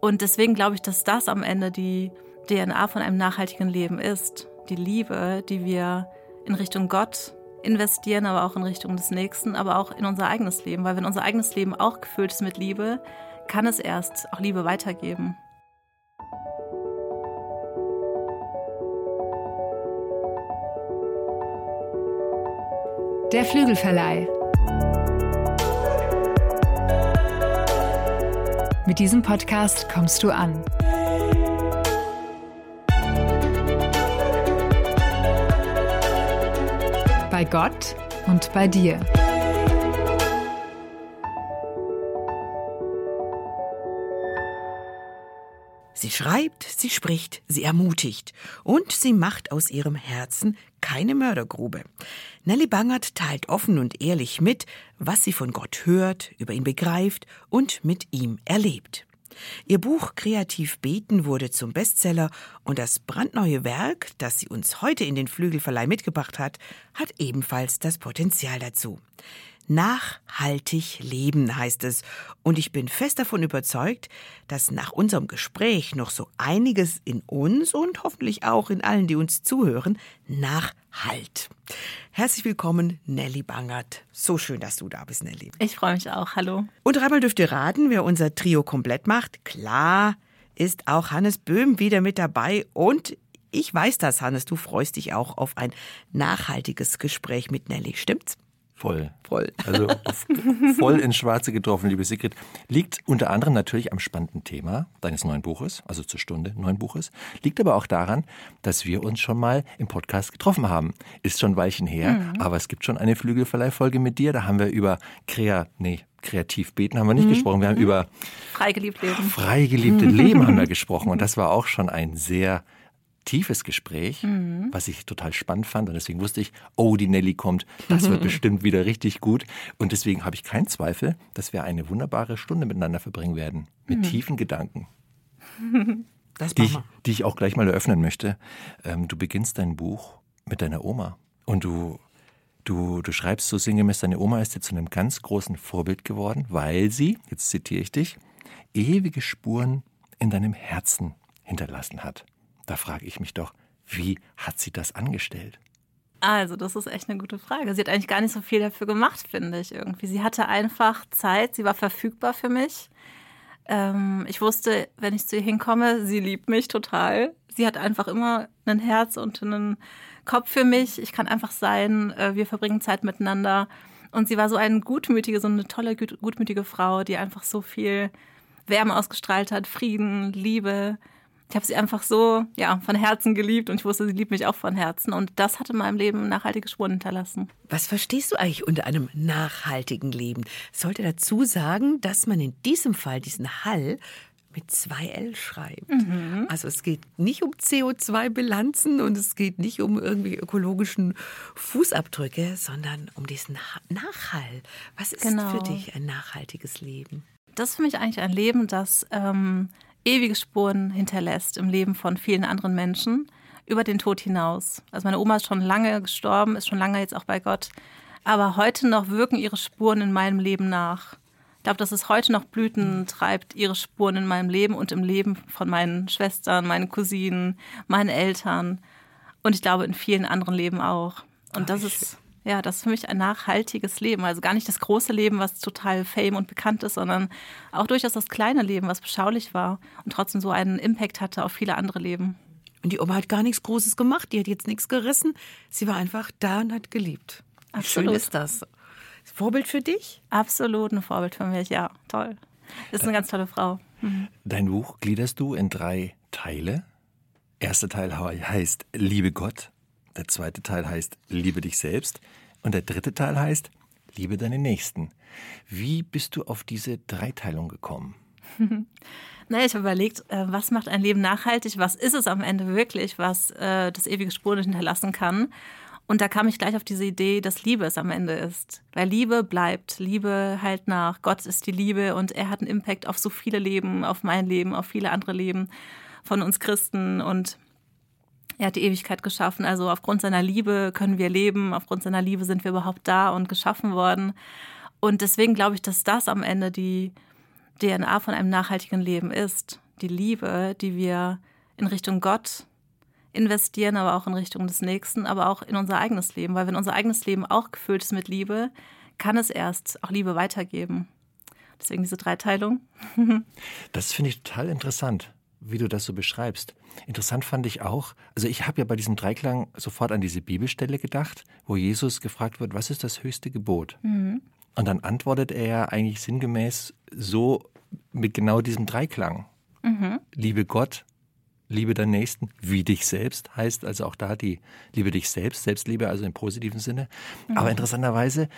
Und deswegen glaube ich, dass das am Ende die DNA von einem nachhaltigen Leben ist. Die Liebe, die wir in Richtung Gott investieren, aber auch in Richtung des Nächsten, aber auch in unser eigenes Leben. Weil wenn unser eigenes Leben auch gefüllt ist mit Liebe, kann es erst auch Liebe weitergeben. Der Flügelverleih. Mit diesem Podcast kommst du an. Bei Gott und bei dir. Sie schreibt, sie spricht, sie ermutigt und sie macht aus ihrem Herzen keine Mördergrube. Nelly Bangert teilt offen und ehrlich mit, was sie von Gott hört, über ihn begreift und mit ihm erlebt. Ihr Buch Kreativ beten wurde zum Bestseller und das brandneue Werk, das sie uns heute in den Flügelverleih mitgebracht hat, hat ebenfalls das Potenzial dazu. Nachhaltig leben heißt es. Und ich bin fest davon überzeugt, dass nach unserem Gespräch noch so einiges in uns und hoffentlich auch in allen, die uns zuhören, nachhalt. Herzlich willkommen, Nelly Bangert. So schön, dass du da bist, Nelly. Ich freue mich auch. Hallo. Und dreimal dürft ihr raten, wer unser Trio komplett macht. Klar ist auch Hannes Böhm wieder mit dabei und ich weiß das, Hannes, du freust dich auch auf ein nachhaltiges Gespräch mit Nelly, stimmt's? Voll. Voll. Also voll ins Schwarze getroffen, liebe Sigrid. Liegt unter anderem natürlich am spannenden Thema deines neuen Buches, also zur Stunde neuen Buches. Liegt aber auch daran, dass wir uns schon mal im Podcast getroffen haben. Ist schon ein Weilchen her, mhm. aber es gibt schon eine Flügelverleihfolge mit dir. Da haben wir über Krea, nee, kreativ beten haben wir nicht mhm. gesprochen. Wir haben über freigeliebt Leben. Freigeliebte Leben haben wir gesprochen. Und das war auch schon ein sehr tiefes Gespräch, mhm. was ich total spannend fand. Und deswegen wusste ich, oh, die Nelly kommt, das wird bestimmt wieder richtig gut. Und deswegen habe ich keinen Zweifel, dass wir eine wunderbare Stunde miteinander verbringen werden. Mit mhm. tiefen Gedanken. die, ich, die ich auch gleich mal eröffnen möchte. Ähm, du beginnst dein Buch mit deiner Oma. Und du, du, du schreibst so sinngemäß, deine Oma ist dir zu einem ganz großen Vorbild geworden, weil sie, jetzt zitiere ich dich, ewige Spuren in deinem Herzen hinterlassen hat. Da frage ich mich doch, wie hat sie das angestellt? Also, das ist echt eine gute Frage. Sie hat eigentlich gar nicht so viel dafür gemacht, finde ich irgendwie. Sie hatte einfach Zeit, sie war verfügbar für mich. Ähm, ich wusste, wenn ich zu ihr hinkomme, sie liebt mich total. Sie hat einfach immer ein Herz und einen Kopf für mich. Ich kann einfach sein. Äh, wir verbringen Zeit miteinander. Und sie war so eine gutmütige, so eine tolle, gutmütige Frau, die einfach so viel Wärme ausgestrahlt hat, Frieden, Liebe ich habe sie einfach so ja, von Herzen geliebt und ich wusste, sie liebt mich auch von Herzen. Und das hat in meinem Leben nachhaltige Spuren hinterlassen. Was verstehst du eigentlich unter einem nachhaltigen Leben? Sollte dazu sagen, dass man in diesem Fall diesen Hall mit zwei L schreibt. Mhm. Also es geht nicht um CO2-Bilanzen und es geht nicht um irgendwie ökologischen Fußabdrücke, sondern um diesen Nachhall. Was ist genau. für dich ein nachhaltiges Leben? Das ist für mich eigentlich ein Leben, das ähm, ewige Spuren hinterlässt im Leben von vielen anderen Menschen über den Tod hinaus. Also meine Oma ist schon lange gestorben, ist schon lange jetzt auch bei Gott. Aber heute noch wirken ihre Spuren in meinem Leben nach. Ich glaube, dass es heute noch Blüten treibt, ihre Spuren in meinem Leben und im Leben von meinen Schwestern, meinen Cousinen, meinen Eltern. Und ich glaube, in vielen anderen Leben auch. Und das ist ja, das ist für mich ein nachhaltiges Leben. Also gar nicht das große Leben, was total fame und bekannt ist, sondern auch durchaus das kleine Leben, was beschaulich war und trotzdem so einen Impact hatte auf viele andere Leben. Und die Oma hat gar nichts Großes gemacht, die hat jetzt nichts gerissen. Sie war einfach da und hat geliebt. Absolut. Schön ist das. Vorbild für dich? Absolut ein Vorbild für mich, ja, toll. Ist eine ganz tolle Frau. Mhm. Dein Buch gliederst du in drei Teile. Erster Teil heißt Liebe Gott, der zweite Teil heißt Liebe dich selbst. Und der dritte Teil heißt Liebe deine Nächsten. Wie bist du auf diese Dreiteilung gekommen? naja, ich habe überlegt, äh, was macht ein Leben nachhaltig? Was ist es am Ende wirklich, was äh, das ewige Spuren hinterlassen kann? Und da kam ich gleich auf diese Idee, dass Liebe es am Ende ist. Weil Liebe bleibt, Liebe halt nach. Gott ist die Liebe und er hat einen Impact auf so viele Leben, auf mein Leben, auf viele andere Leben von uns Christen. Und er hat die Ewigkeit geschaffen. Also aufgrund seiner Liebe können wir leben. Aufgrund seiner Liebe sind wir überhaupt da und geschaffen worden. Und deswegen glaube ich, dass das am Ende die DNA von einem nachhaltigen Leben ist. die Liebe, die wir in Richtung Gott investieren, aber auch in Richtung des Nächsten, aber auch in unser eigenes Leben. Weil wenn unser eigenes Leben auch gefüllt ist mit Liebe, kann es erst auch Liebe weitergeben. Deswegen diese Dreiteilung. das finde ich total interessant, wie du das so beschreibst. Interessant fand ich auch, also ich habe ja bei diesem Dreiklang sofort an diese Bibelstelle gedacht, wo Jesus gefragt wird, was ist das höchste Gebot? Mhm. Und dann antwortet er ja eigentlich sinngemäß so mit genau diesem Dreiklang. Mhm. Liebe Gott, liebe deinen Nächsten, wie dich selbst, heißt also auch da die Liebe dich selbst, Selbstliebe, also im positiven Sinne. Mhm. Aber interessanterweise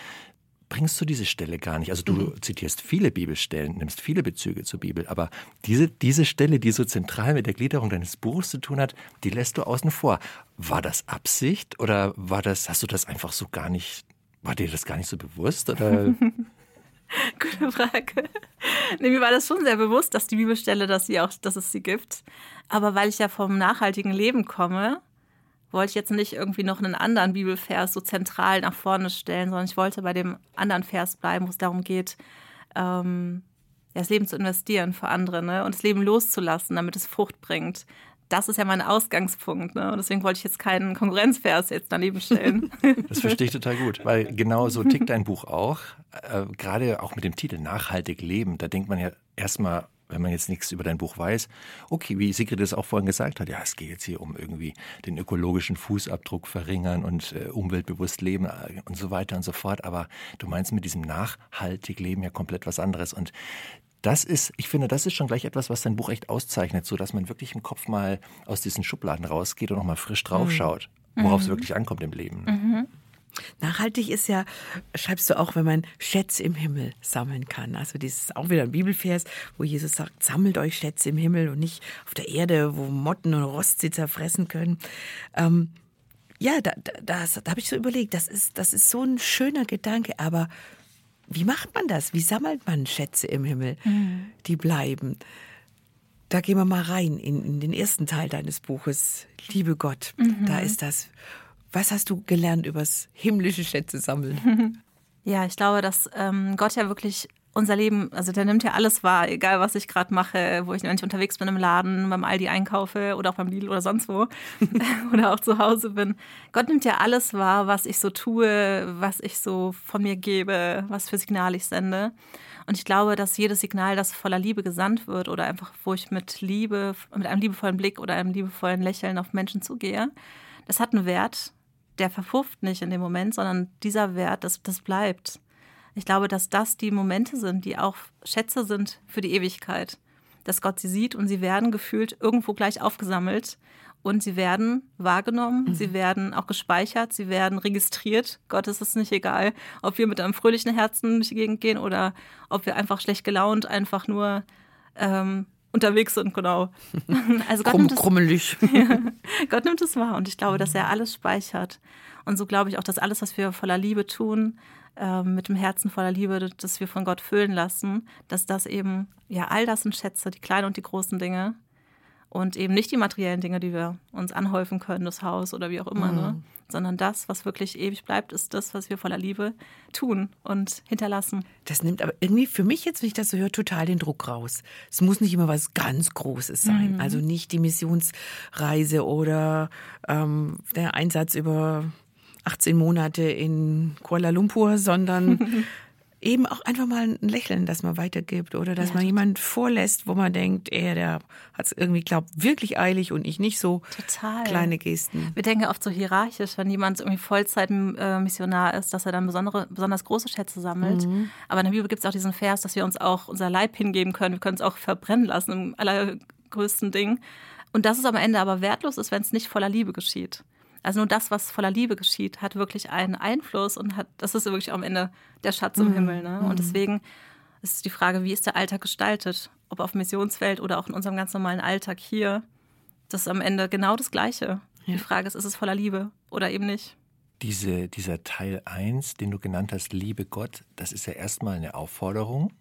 bringst du diese Stelle gar nicht. Also du mhm. zitierst viele Bibelstellen, nimmst viele Bezüge zur Bibel, aber diese, diese Stelle, die so zentral mit der Gliederung deines Buches zu tun hat, die lässt du außen vor. War das Absicht oder war das, hast du das einfach so gar nicht, war dir das gar nicht so bewusst? Oder? Gute Frage. Nee, mir war das schon sehr bewusst, dass die Bibelstelle, dass, sie auch, dass es sie gibt. Aber weil ich ja vom nachhaltigen Leben komme, wollte ich jetzt nicht irgendwie noch einen anderen Bibelvers so zentral nach vorne stellen, sondern ich wollte bei dem anderen Vers bleiben, wo es darum geht, ähm, das Leben zu investieren für andere ne? und das Leben loszulassen, damit es Frucht bringt. Das ist ja mein Ausgangspunkt. Ne? Und deswegen wollte ich jetzt keinen Konkurrenzvers jetzt daneben stellen. Das verstehe ich total gut, weil genau so tickt dein Buch auch. Äh, gerade auch mit dem Titel Nachhaltig leben. Da denkt man ja erstmal, wenn man jetzt nichts über dein Buch weiß, okay, wie Sigrid es auch vorhin gesagt hat, ja, es geht jetzt hier um irgendwie den ökologischen Fußabdruck verringern und äh, umweltbewusst leben äh, und so weiter und so fort. Aber du meinst mit diesem nachhaltig Leben ja komplett was anderes. Und das ist, ich finde, das ist schon gleich etwas, was dein Buch echt auszeichnet, so dass man wirklich im Kopf mal aus diesen Schubladen rausgeht und nochmal frisch draufschaut, mhm. worauf mhm. es wirklich ankommt im Leben. Mhm. Nachhaltig ist ja, schreibst du auch, wenn man Schätze im Himmel sammeln kann. Also das ist auch wieder ein Bibelvers, wo Jesus sagt, sammelt euch Schätze im Himmel und nicht auf der Erde, wo Motten und Rost sie zerfressen können. Ähm, ja, da, da, da habe ich so überlegt, das ist, das ist so ein schöner Gedanke, aber wie macht man das? Wie sammelt man Schätze im Himmel, mhm. die bleiben? Da gehen wir mal rein in, in, den ersten Teil deines Buches, Liebe Gott. Mhm. Da ist das. Was hast du gelernt übers himmlische Schätze sammeln? Ja, ich glaube, dass ähm, Gott ja wirklich unser Leben, also der nimmt ja alles wahr, egal was ich gerade mache, wo ich, wenn ich unterwegs bin im Laden, beim Aldi einkaufe oder auch beim Lidl oder sonst wo oder auch zu Hause bin. Gott nimmt ja alles wahr, was ich so tue, was ich so von mir gebe, was für Signale ich sende. Und ich glaube, dass jedes Signal, das voller Liebe gesandt wird oder einfach, wo ich mit Liebe, mit einem liebevollen Blick oder einem liebevollen Lächeln auf Menschen zugehe, das hat einen Wert, der verpufft nicht in dem Moment, sondern dieser Wert, das, das bleibt. Ich glaube, dass das die Momente sind, die auch Schätze sind für die Ewigkeit. Dass Gott sie sieht und sie werden gefühlt irgendwo gleich aufgesammelt und sie werden wahrgenommen, mhm. sie werden auch gespeichert, sie werden registriert. Gott ist es nicht egal, ob wir mit einem fröhlichen Herzen durch die Gegend gehen oder ob wir einfach schlecht gelaunt einfach nur ähm, unterwegs sind, genau. Also Gott, Krumm, nimmt es, krummelig. ja, Gott nimmt es wahr und ich glaube, dass er alles speichert. Und so glaube ich auch, dass alles, was wir voller Liebe tun, ähm, mit dem Herzen voller Liebe, das wir von Gott füllen lassen, dass das eben, ja, all das sind Schätze, die kleinen und die großen Dinge. Und eben nicht die materiellen Dinge, die wir uns anhäufen können, das Haus oder wie auch immer, ne? mhm. ne? sondern das, was wirklich ewig bleibt, ist das, was wir voller Liebe tun und hinterlassen. Das nimmt aber irgendwie für mich jetzt, wenn ich das so höre, total den Druck raus. Es muss nicht immer was ganz Großes sein. Mhm. Also nicht die Missionsreise oder ähm, der Einsatz über 18 Monate in Kuala Lumpur, sondern eben auch einfach mal ein Lächeln, das man weitergibt oder dass ja, man jemand vorlässt, wo man denkt, er, der hat es irgendwie, glaubt, wirklich eilig und ich nicht so. Total. Kleine Gesten. Wir denken oft so hierarchisch, wenn jemand irgendwie Vollzeitmissionar ist, dass er dann besondere, besonders große Schätze sammelt. Mhm. Aber in der Bibel gibt es auch diesen Vers, dass wir uns auch unser Leib hingeben können. Wir können es auch verbrennen lassen im allergrößten Ding. Und dass es am Ende aber wertlos ist, wenn es nicht voller Liebe geschieht. Also nur das, was voller Liebe geschieht, hat wirklich einen Einfluss und hat, das ist wirklich am Ende der Schatz im mhm. Himmel. Ne? Und mhm. deswegen ist die Frage, wie ist der Alltag gestaltet? Ob auf Missionsfeld oder auch in unserem ganz normalen Alltag hier. Das ist am Ende genau das Gleiche. Ja. Die Frage ist, ist es voller Liebe oder eben nicht? Diese, dieser Teil 1, den du genannt hast, Liebe Gott, das ist ja erstmal eine Aufforderung.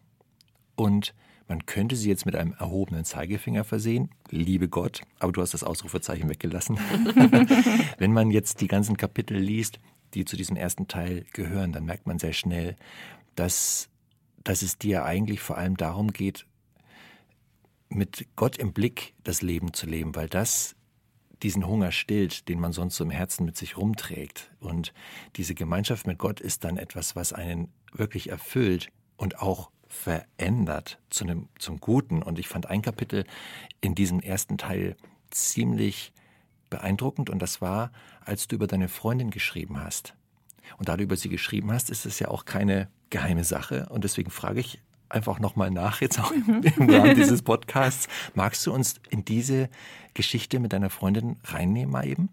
Und man könnte sie jetzt mit einem erhobenen Zeigefinger versehen, liebe Gott, aber du hast das Ausrufezeichen weggelassen. Wenn man jetzt die ganzen Kapitel liest, die zu diesem ersten Teil gehören, dann merkt man sehr schnell, dass, dass es dir eigentlich vor allem darum geht, mit Gott im Blick das Leben zu leben, weil das diesen Hunger stillt, den man sonst so im Herzen mit sich rumträgt. Und diese Gemeinschaft mit Gott ist dann etwas, was einen wirklich erfüllt und auch verändert zu einem, zum Guten. Und ich fand ein Kapitel in diesem ersten Teil ziemlich beeindruckend und das war, als du über deine Freundin geschrieben hast. Und da du über sie geschrieben hast, ist es ja auch keine geheime Sache. Und deswegen frage ich einfach nochmal nach, jetzt auch im Rahmen dieses Podcasts. Magst du uns in diese Geschichte mit deiner Freundin reinnehmen mal eben?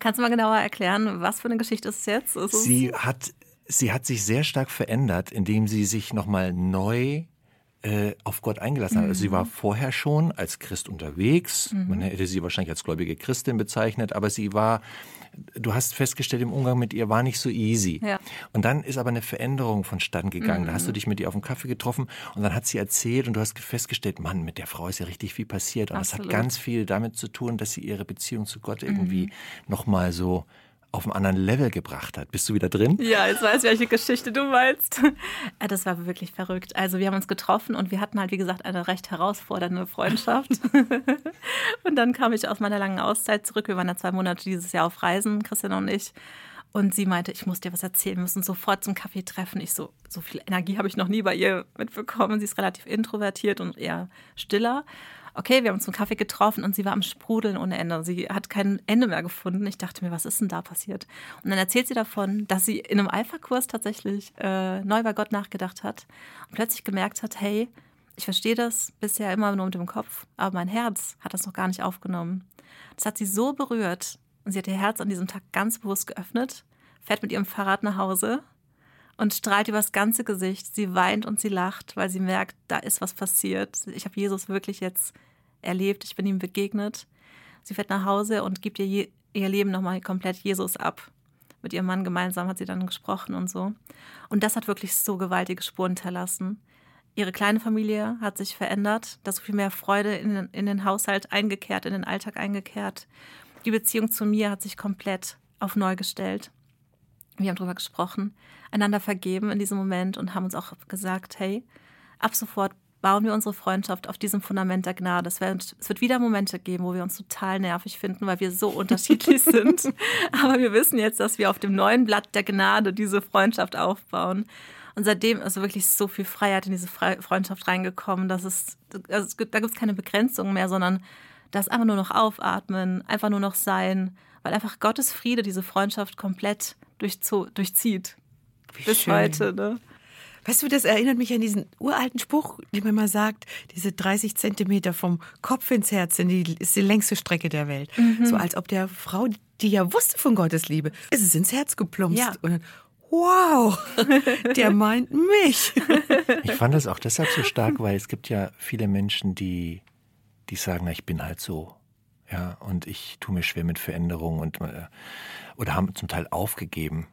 Kannst du mal genauer erklären, was für eine Geschichte ist es jetzt? Ist sie hat, sie hat sich sehr stark verändert, indem sie sich nochmal neu äh, auf Gott eingelassen hat. Also sie war mhm. vorher schon als Christ unterwegs. Mhm. Man hätte sie wahrscheinlich als gläubige Christin bezeichnet, aber sie war, du hast festgestellt, im Umgang mit ihr war nicht so easy. Ja. Und dann ist aber eine Veränderung vonstatten gegangen. Mhm. Da hast du mhm. dich mit ihr auf dem Kaffee getroffen und dann hat sie erzählt und du hast festgestellt, Mann, mit der Frau ist ja richtig viel passiert. Und Absolut. das hat ganz viel damit zu tun, dass sie ihre Beziehung zu Gott irgendwie mhm. nochmal so auf einen anderen Level gebracht hat. Bist du wieder drin? Ja, jetzt weiß ich, welche Geschichte du meinst. Das war wirklich verrückt. Also wir haben uns getroffen und wir hatten halt, wie gesagt, eine recht herausfordernde Freundschaft. Und dann kam ich aus meiner langen Auszeit zurück. Wir waren ja zwei Monate dieses Jahr auf Reisen, Christian und ich. Und sie meinte, ich muss dir was erzählen, wir müssen sofort zum Kaffee treffen. Ich so, so viel Energie habe ich noch nie bei ihr mitbekommen. Sie ist relativ introvertiert und eher stiller okay, wir haben uns zum Kaffee getroffen und sie war am Sprudeln ohne Ende. Sie hat kein Ende mehr gefunden. Ich dachte mir, was ist denn da passiert? Und dann erzählt sie davon, dass sie in einem Alpha-Kurs tatsächlich äh, neu bei Gott nachgedacht hat und plötzlich gemerkt hat, hey, ich verstehe das bisher immer nur mit dem Kopf, aber mein Herz hat das noch gar nicht aufgenommen. Das hat sie so berührt und sie hat ihr Herz an diesem Tag ganz bewusst geöffnet, fährt mit ihrem Fahrrad nach Hause und strahlt übers ganze Gesicht. Sie weint und sie lacht, weil sie merkt, da ist was passiert. Ich habe Jesus wirklich jetzt erlebt, ich bin ihm begegnet. Sie fährt nach Hause und gibt ihr, ihr Leben nochmal komplett Jesus ab. Mit ihrem Mann gemeinsam hat sie dann gesprochen und so. Und das hat wirklich so gewaltige Spuren hinterlassen. Ihre kleine Familie hat sich verändert, da so viel mehr Freude in, in den Haushalt eingekehrt, in den Alltag eingekehrt. Die Beziehung zu mir hat sich komplett auf neu gestellt. Wir haben darüber gesprochen, einander vergeben in diesem Moment und haben uns auch gesagt, hey, ab sofort bauen wir unsere Freundschaft auf diesem Fundament der Gnade. Es wird, es wird wieder Momente geben, wo wir uns total nervig finden, weil wir so unterschiedlich sind. Aber wir wissen jetzt, dass wir auf dem neuen Blatt der Gnade diese Freundschaft aufbauen. Und seitdem ist wirklich so viel Freiheit in diese Freundschaft reingekommen, dass es, also da gibt es keine Begrenzung mehr, sondern das einfach nur noch aufatmen, einfach nur noch sein, weil einfach Gottes Friede diese Freundschaft komplett durchzieht. Wie Bis schön. heute, ne? Weißt du, das erinnert mich an diesen uralten Spruch, den man mal sagt, diese 30 Zentimeter vom Kopf ins Herz sind die, ist die längste Strecke der Welt. Mhm. So als ob der Frau, die ja wusste von Gottes Liebe, ist es ins Herz geplumpst. Ja. Und dann, wow, der meint mich. Ich fand das auch deshalb so stark, weil es gibt ja viele Menschen, die, die sagen, na, ich bin halt so. Ja, und ich tue mir schwer mit Veränderungen und äh, oder haben zum Teil aufgegeben,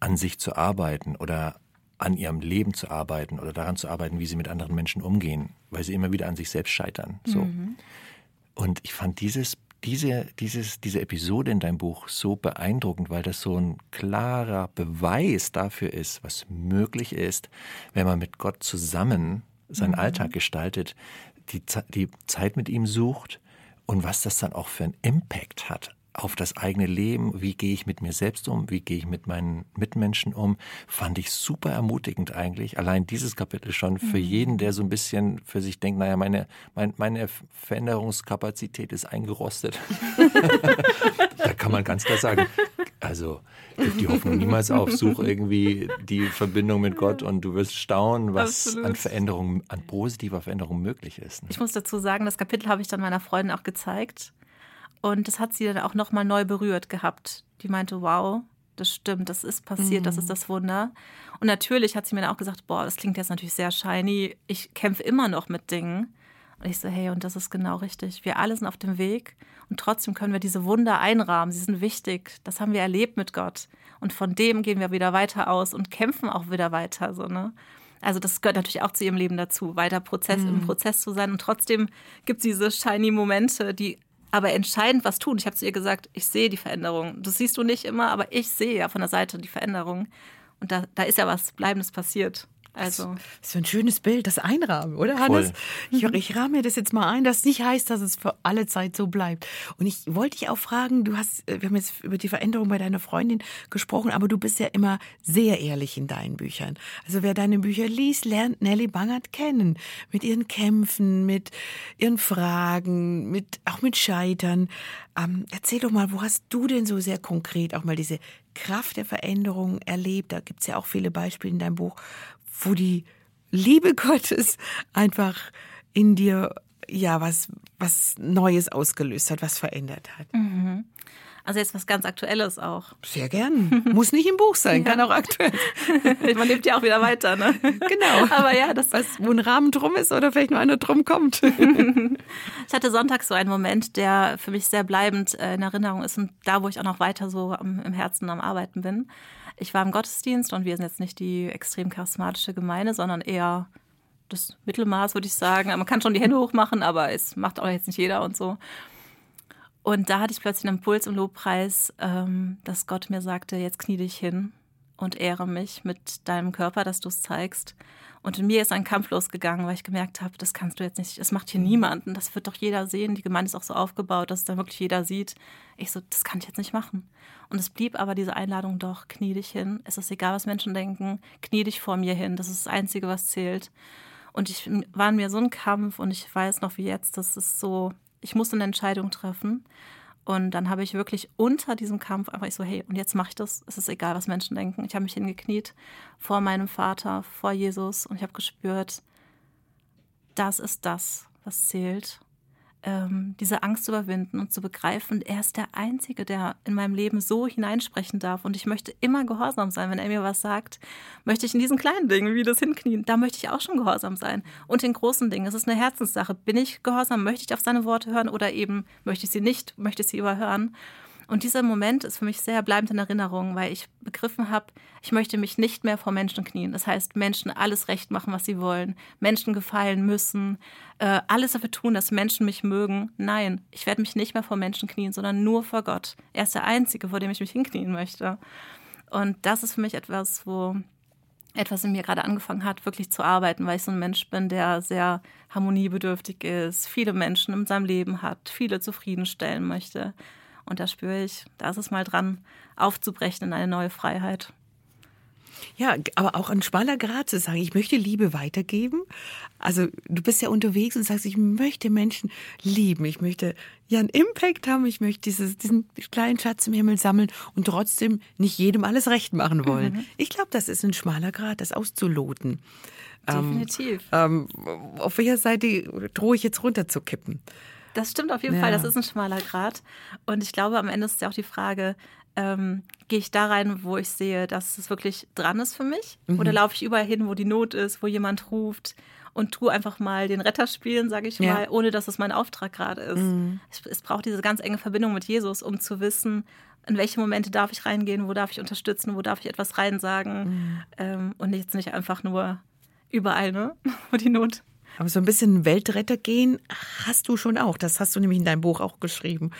an sich zu arbeiten oder an ihrem Leben zu arbeiten oder daran zu arbeiten, wie sie mit anderen Menschen umgehen, weil sie immer wieder an sich selbst scheitern. So. Mhm. Und ich fand dieses, diese, dieses, diese Episode in deinem Buch so beeindruckend, weil das so ein klarer Beweis dafür ist, was möglich ist, wenn man mit Gott zusammen seinen mhm. Alltag gestaltet, die, die Zeit mit ihm sucht und was das dann auch für einen Impact hat auf das eigene Leben, wie gehe ich mit mir selbst um, wie gehe ich mit meinen Mitmenschen um, fand ich super ermutigend eigentlich. Allein dieses Kapitel schon für mhm. jeden, der so ein bisschen für sich denkt, naja, meine, mein, meine Veränderungskapazität ist eingerostet. da kann man ganz klar sagen, also gib die Hoffnung niemals auf, such irgendwie die Verbindung mit Gott und du wirst staunen, was Absolut. an Veränderung, an positiver Veränderung möglich ist. Ne? Ich muss dazu sagen, das Kapitel habe ich dann meiner Freundin auch gezeigt und das hat sie dann auch nochmal neu berührt gehabt. Die meinte, wow, das stimmt, das ist passiert, mhm. das ist mhm. das Wunder. Und natürlich hat sie mir dann auch gesagt, boah, das klingt jetzt natürlich sehr shiny, ich kämpfe immer noch mit Dingen. Und ich so, hey, und das ist genau richtig. Wir alle sind auf dem Weg und trotzdem können wir diese Wunder einrahmen. Sie sind wichtig. Das haben wir erlebt mit Gott. Und von dem gehen wir wieder weiter aus und kämpfen auch wieder weiter. So, ne? Also das gehört natürlich auch zu ihrem Leben dazu, weiter Prozess mhm. im Prozess zu sein. Und trotzdem gibt es diese shiny Momente, die aber entscheidend was tun. Ich habe zu ihr gesagt, ich sehe die Veränderung. Das siehst du nicht immer, aber ich sehe ja von der Seite die Veränderung. Und da, da ist ja was Bleibendes passiert. Also. Das ist so ein schönes Bild, das Einrahmen, oder Hannes? Ich, ich rahme mir das jetzt mal ein, das nicht heißt, dass es für alle Zeit so bleibt. Und ich wollte dich auch fragen, du hast, äh, wir haben jetzt über die Veränderung bei deiner Freundin gesprochen, aber du bist ja immer sehr ehrlich in deinen Büchern. Also wer deine Bücher liest, lernt Nelly Bangert kennen. Mit ihren Kämpfen, mit ihren Fragen, mit, auch mit Scheitern. Ähm, erzähl doch mal, wo hast du denn so sehr konkret auch mal diese Kraft der Veränderung erlebt? Da gibt's ja auch viele Beispiele in deinem Buch, wo die Liebe Gottes einfach in dir ja was was Neues ausgelöst hat, was verändert hat. Mhm. Also jetzt was ganz Aktuelles auch. Sehr gern. Muss nicht im Buch sein, ja. kann auch aktuell. Man lebt ja auch wieder weiter, ne? Genau. Aber ja, das was wo ein Rahmen drum ist oder vielleicht nur einer drum kommt. ich hatte sonntags so einen Moment, der für mich sehr bleibend äh, in Erinnerung ist und da, wo ich auch noch weiter so im Herzen am Arbeiten bin. Ich war im Gottesdienst und wir sind jetzt nicht die extrem charismatische Gemeinde, sondern eher das Mittelmaß, würde ich sagen. Man kann schon die Hände hochmachen, aber es macht auch jetzt nicht jeder und so. Und da hatte ich plötzlich einen Impuls im Lobpreis, ähm, dass Gott mir sagte, jetzt knie dich hin und ehre mich mit deinem Körper, dass du es zeigst. Und in mir ist ein Kampf losgegangen, weil ich gemerkt habe, das kannst du jetzt nicht, das macht hier niemanden, das wird doch jeder sehen. Die Gemeinde ist auch so aufgebaut, dass es dann wirklich jeder sieht. Ich so, das kann ich jetzt nicht machen. Und es blieb aber diese Einladung doch, knie dich hin. Es ist egal, was Menschen denken, knie dich vor mir hin. Das ist das Einzige, was zählt. Und ich war in mir so ein Kampf und ich weiß noch wie jetzt, das ist so, ich musste eine Entscheidung treffen. Und dann habe ich wirklich unter diesem Kampf einfach so, hey, und jetzt mache ich das. Es ist egal, was Menschen denken. Ich habe mich hingekniet vor meinem Vater, vor Jesus und ich habe gespürt, das ist das, was zählt ähm, diese Angst zu überwinden und zu begreifen, er ist der Einzige, der in meinem Leben so hineinsprechen darf. Und ich möchte immer gehorsam sein. Wenn er mir was sagt, möchte ich in diesen kleinen Dingen, wie das Hinknien, da möchte ich auch schon gehorsam sein. Und in großen Dingen, es ist eine Herzenssache. Bin ich gehorsam? Möchte ich auf seine Worte hören oder eben möchte ich sie nicht, möchte ich sie überhören? Und dieser Moment ist für mich sehr bleibend in Erinnerung, weil ich begriffen habe, ich möchte mich nicht mehr vor Menschen knien. Das heißt, Menschen alles recht machen, was sie wollen, Menschen gefallen müssen, äh, alles dafür tun, dass Menschen mich mögen. Nein, ich werde mich nicht mehr vor Menschen knien, sondern nur vor Gott. Er ist der Einzige, vor dem ich mich hinknien möchte. Und das ist für mich etwas, wo etwas in mir gerade angefangen hat, wirklich zu arbeiten, weil ich so ein Mensch bin, der sehr harmoniebedürftig ist, viele Menschen in seinem Leben hat, viele zufriedenstellen möchte. Und da spüre ich, da ist es mal dran, aufzubrechen in eine neue Freiheit. Ja, aber auch ein schmaler Grad zu sagen, ich möchte Liebe weitergeben. Also du bist ja unterwegs und sagst, ich möchte Menschen lieben, ich möchte ja einen Impact haben, ich möchte dieses, diesen kleinen Schatz im Himmel sammeln und trotzdem nicht jedem alles recht machen wollen. Mhm. Ich glaube, das ist ein schmaler Grad, das auszuloten. Definitiv. Ähm, ähm, auf welcher Seite drohe ich jetzt runterzukippen? Das stimmt auf jeden ja. Fall. Das ist ein schmaler Grad. Und ich glaube, am Ende ist ja auch die Frage, ähm, gehe ich da rein, wo ich sehe, dass es wirklich dran ist für mich? Mhm. Oder laufe ich überall hin, wo die Not ist, wo jemand ruft und tue einfach mal den Retter spielen, sage ich mal, ohne dass es mein Auftrag gerade ist. Mhm. Es, es braucht diese ganz enge Verbindung mit Jesus, um zu wissen, in welche Momente darf ich reingehen, wo darf ich unterstützen, wo darf ich etwas reinsagen mhm. ähm, und jetzt nicht einfach nur überall, ne? wo die Not aber so ein bisschen Weltretter gehen hast du schon auch. Das hast du nämlich in deinem Buch auch geschrieben.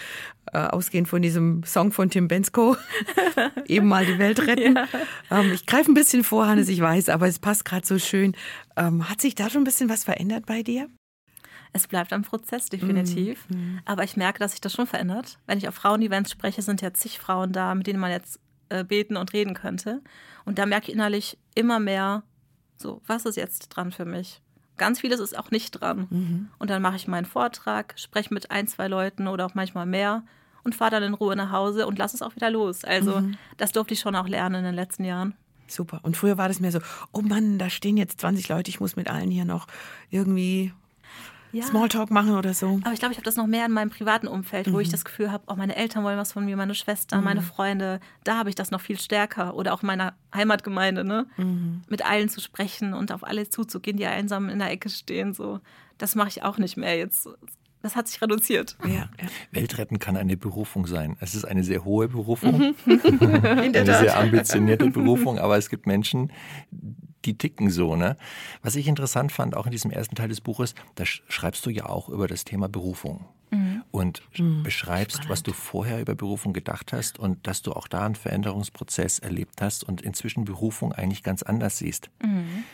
Äh, ausgehend von diesem Song von Tim Bensko. Eben mal die Welt retten. Ja. Ähm, ich greife ein bisschen vor, Hannes, ich weiß, aber es passt gerade so schön. Ähm, hat sich da schon ein bisschen was verändert bei dir? Es bleibt ein Prozess, definitiv. Mhm. Aber ich merke, dass sich das schon verändert. Wenn ich auf Frauen-Events spreche, sind ja zig Frauen da, mit denen man jetzt äh, beten und reden könnte. Und da merke ich innerlich immer mehr, so, was ist jetzt dran für mich? Ganz vieles ist auch nicht dran. Mhm. Und dann mache ich meinen Vortrag, spreche mit ein, zwei Leuten oder auch manchmal mehr und fahre dann in Ruhe nach Hause und lasse es auch wieder los. Also mhm. das durfte ich schon auch lernen in den letzten Jahren. Super. Und früher war das mehr so, oh Mann, da stehen jetzt 20 Leute, ich muss mit allen hier noch irgendwie ja. Smalltalk machen oder so. Aber ich glaube, ich habe das noch mehr in meinem privaten Umfeld, mhm. wo ich mhm. das Gefühl habe, oh, meine Eltern wollen was von mir, meine Schwester, mhm. meine Freunde. Da habe ich das noch viel stärker. Oder auch meiner Heimatgemeinde, ne? Mhm. Mit allen zu sprechen und auf alle zuzugehen, die einsam in der Ecke stehen. So. Das mache ich auch nicht mehr jetzt. Das hat sich reduziert. Ja, ja. Weltretten kann eine Berufung sein. Es ist eine sehr hohe Berufung, mhm. eine sehr ambitionierte Berufung, aber es gibt Menschen, die ticken so. Ne? Was ich interessant fand, auch in diesem ersten Teil des Buches, da schreibst du ja auch über das Thema Berufung. Mhm. Und mhm. beschreibst, Spannend. was du vorher über Berufung gedacht hast und dass du auch da einen Veränderungsprozess erlebt hast und inzwischen Berufung eigentlich ganz anders siehst. Mhm.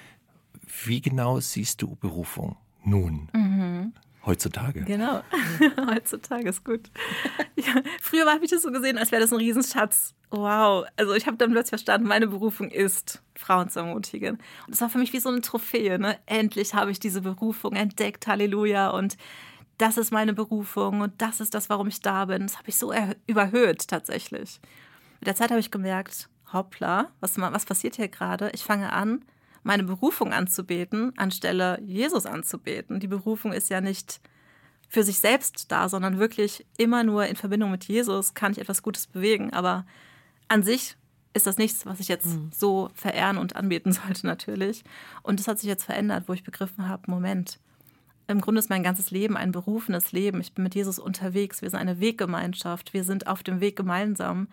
wie genau siehst du Berufung nun? Heutzutage. Genau. Heutzutage ist gut. Ja, früher habe ich das so gesehen, als wäre das ein Riesenschatz. Wow. Also ich habe dann plötzlich verstanden, meine Berufung ist, Frauen zu ermutigen. Und das war für mich wie so eine Trophäe. Ne? Endlich habe ich diese Berufung entdeckt. Halleluja. Und das ist meine Berufung und das ist das, warum ich da bin. Das habe ich so überhöht tatsächlich. Mit der Zeit habe ich gemerkt, hoppla, was, was passiert hier gerade? Ich fange an, meine Berufung anzubeten, anstelle Jesus anzubeten. Die Berufung ist ja nicht für sich selbst da, sondern wirklich immer nur in Verbindung mit Jesus kann ich etwas Gutes bewegen. Aber an sich ist das nichts, was ich jetzt mhm. so verehren und anbeten sollte natürlich. Und das hat sich jetzt verändert, wo ich begriffen habe, Moment, im Grunde ist mein ganzes Leben ein berufenes Leben. Ich bin mit Jesus unterwegs. Wir sind eine Weggemeinschaft. Wir sind auf dem Weg gemeinsam.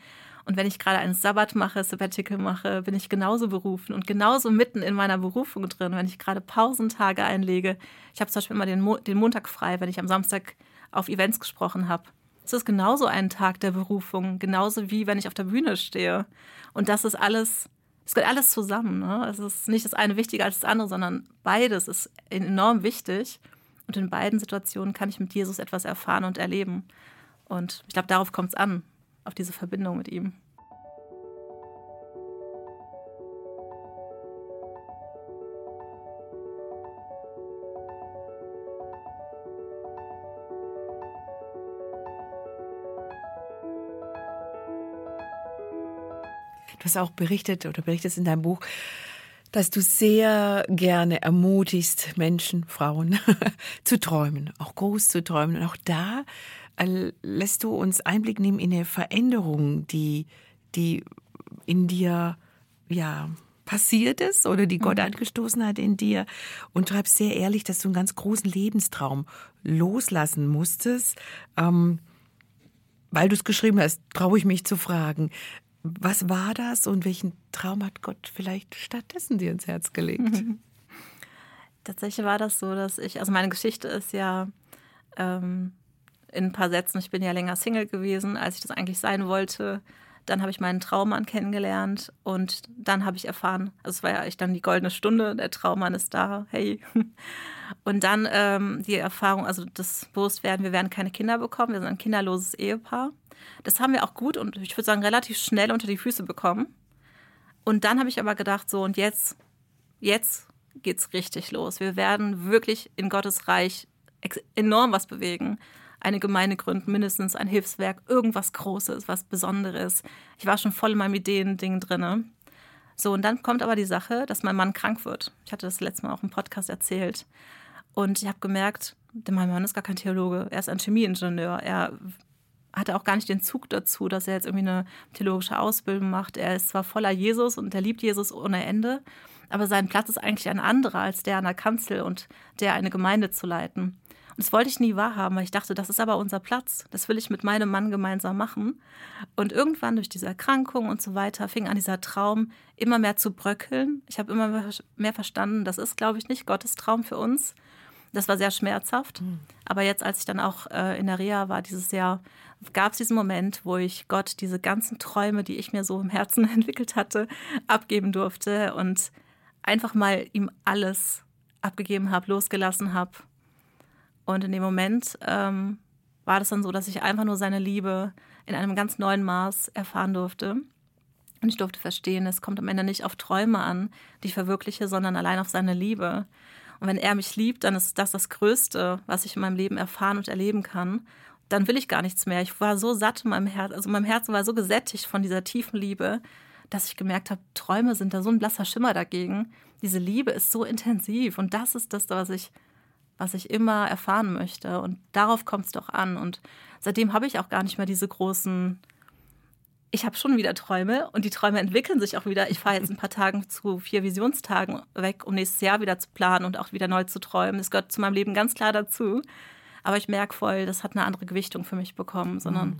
Und wenn ich gerade einen Sabbat mache, Sabbatical mache, bin ich genauso berufen und genauso mitten in meiner Berufung drin, wenn ich gerade Pausentage einlege. Ich habe zum Beispiel immer den, Mo den Montag frei, wenn ich am Samstag auf Events gesprochen habe. Es ist genauso ein Tag der Berufung, genauso wie wenn ich auf der Bühne stehe. Und das ist alles, es gehört alles zusammen. Ne? Es ist nicht das eine wichtiger als das andere, sondern beides ist enorm wichtig. Und in beiden Situationen kann ich mit Jesus etwas erfahren und erleben. Und ich glaube, darauf kommt es an auf diese Verbindung mit ihm. Du hast auch berichtet oder berichtest in deinem Buch, dass du sehr gerne ermutigst, Menschen, Frauen zu träumen, auch groß zu träumen. Und auch da lässt du uns Einblick nehmen in eine Veränderung, die, die in dir, ja, passiert ist oder die Gott mhm. angestoßen hat in dir und schreibst sehr ehrlich, dass du einen ganz großen Lebenstraum loslassen musstest, ähm, weil du es geschrieben hast, traue ich mich zu fragen. Was war das und welchen Traum hat Gott vielleicht stattdessen dir ins Herz gelegt? Tatsächlich war das so, dass ich, also meine Geschichte ist ja ähm, in ein paar Sätzen, ich bin ja länger Single gewesen, als ich das eigentlich sein wollte. Dann habe ich meinen Traummann kennengelernt und dann habe ich erfahren, also es war ja echt dann die goldene Stunde, der Traummann ist da, hey. Und dann ähm, die Erfahrung, also das Bewusstwerden, wir werden keine Kinder bekommen, wir sind ein kinderloses Ehepaar. Das haben wir auch gut und ich würde sagen relativ schnell unter die Füße bekommen. Und dann habe ich aber gedacht, so und jetzt, jetzt geht's richtig los. Wir werden wirklich in Gottes Reich enorm was bewegen eine Gemeinde gründen, mindestens ein Hilfswerk, irgendwas Großes, was Besonderes. Ich war schon voll in meinem Ideen-Ding drinne. So, und dann kommt aber die Sache, dass mein Mann krank wird. Ich hatte das letzte Mal auch im Podcast erzählt. Und ich habe gemerkt, mein Mann ist gar kein Theologe, er ist ein Chemieingenieur. Er hatte auch gar nicht den Zug dazu, dass er jetzt irgendwie eine theologische Ausbildung macht. Er ist zwar voller Jesus und er liebt Jesus ohne Ende, aber sein Platz ist eigentlich ein anderer als der an der Kanzel und der eine Gemeinde zu leiten. Und das wollte ich nie wahrhaben, weil ich dachte, das ist aber unser Platz. Das will ich mit meinem Mann gemeinsam machen. Und irgendwann durch diese Erkrankung und so weiter fing an dieser Traum immer mehr zu bröckeln. Ich habe immer mehr verstanden, das ist, glaube ich, nicht Gottes Traum für uns. Das war sehr schmerzhaft. Mhm. Aber jetzt, als ich dann auch äh, in der Reha war dieses Jahr, gab es diesen Moment, wo ich Gott diese ganzen Träume, die ich mir so im Herzen entwickelt hatte, abgeben durfte und einfach mal ihm alles abgegeben habe, losgelassen habe und in dem Moment ähm, war das dann so, dass ich einfach nur seine Liebe in einem ganz neuen Maß erfahren durfte. Und ich durfte verstehen, es kommt am Ende nicht auf Träume an, die ich verwirkliche, sondern allein auf seine Liebe. Und wenn er mich liebt, dann ist das das Größte, was ich in meinem Leben erfahren und erleben kann. Dann will ich gar nichts mehr. Ich war so satt in meinem Herzen, also mein Herz war so gesättigt von dieser tiefen Liebe, dass ich gemerkt habe, Träume sind da so ein blasser Schimmer dagegen. Diese Liebe ist so intensiv und das ist das, was ich was ich immer erfahren möchte. Und darauf kommt es doch an. Und seitdem habe ich auch gar nicht mehr diese großen. Ich habe schon wieder Träume und die Träume entwickeln sich auch wieder. Ich fahre jetzt ein paar Tagen zu vier Visionstagen weg, um nächstes Jahr wieder zu planen und auch wieder neu zu träumen. Das gehört zu meinem Leben ganz klar dazu. Aber ich merke voll, das hat eine andere Gewichtung für mich bekommen, sondern. Mhm.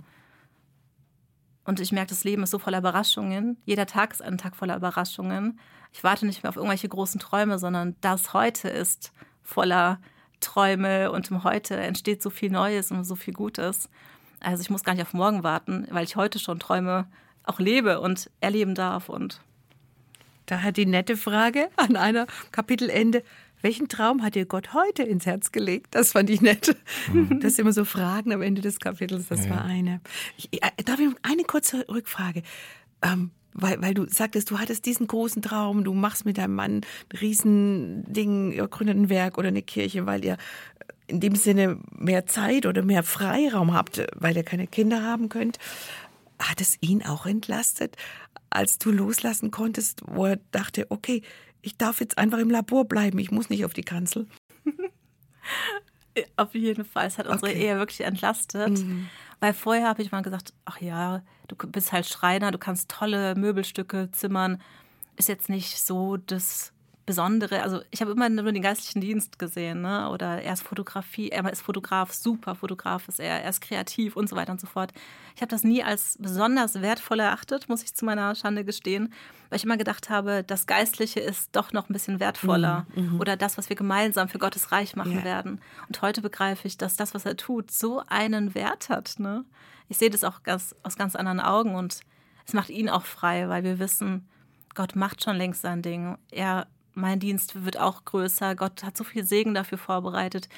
Und ich merke, das Leben ist so voller Überraschungen. Jeder Tag ist ein Tag voller Überraschungen. Ich warte nicht mehr auf irgendwelche großen Träume, sondern das heute ist voller Träume und im Heute entsteht so viel Neues und so viel Gutes. Also ich muss gar nicht auf morgen warten, weil ich heute schon Träume auch lebe und erleben darf und Da hat die nette Frage an einer Kapitelende. Welchen Traum hat dir Gott heute ins Herz gelegt? Das fand ich nett. Mhm. Das sind immer so Fragen am Ende des Kapitels. Das ja. war eine. Ich, äh, darf ich eine kurze Rückfrage? Ähm, weil, weil du sagtest, du hattest diesen großen Traum, du machst mit deinem Mann ein Riesending, ihr gründet ein Werk oder eine Kirche, weil ihr in dem Sinne mehr Zeit oder mehr Freiraum habt, weil ihr keine Kinder haben könnt. Hat es ihn auch entlastet, als du loslassen konntest, wo er dachte, okay, ich darf jetzt einfach im Labor bleiben, ich muss nicht auf die Kanzel? Auf jeden Fall. Es hat unsere okay. Ehe wirklich entlastet. Mhm. Weil vorher habe ich mal gesagt, ach ja, du bist halt Schreiner, du kannst tolle Möbelstücke zimmern. Ist jetzt nicht so das Besondere. Also ich habe immer nur den geistlichen Dienst gesehen, ne? Oder er ist Fotografie, er ist Fotograf, super Fotograf ist er, er ist kreativ und so weiter und so fort. Ich habe das nie als besonders wertvoll erachtet, muss ich zu meiner Schande gestehen, weil ich immer gedacht habe, das Geistliche ist doch noch ein bisschen wertvoller mhm, mhm. oder das, was wir gemeinsam für Gottes Reich machen yeah. werden. Und heute begreife ich, dass das, was er tut, so einen Wert hat. Ne? Ich sehe das auch ganz, aus ganz anderen Augen und es macht ihn auch frei, weil wir wissen, Gott macht schon längst sein Ding. Er mein Dienst wird auch größer. Gott hat so viel Segen dafür vorbereitet.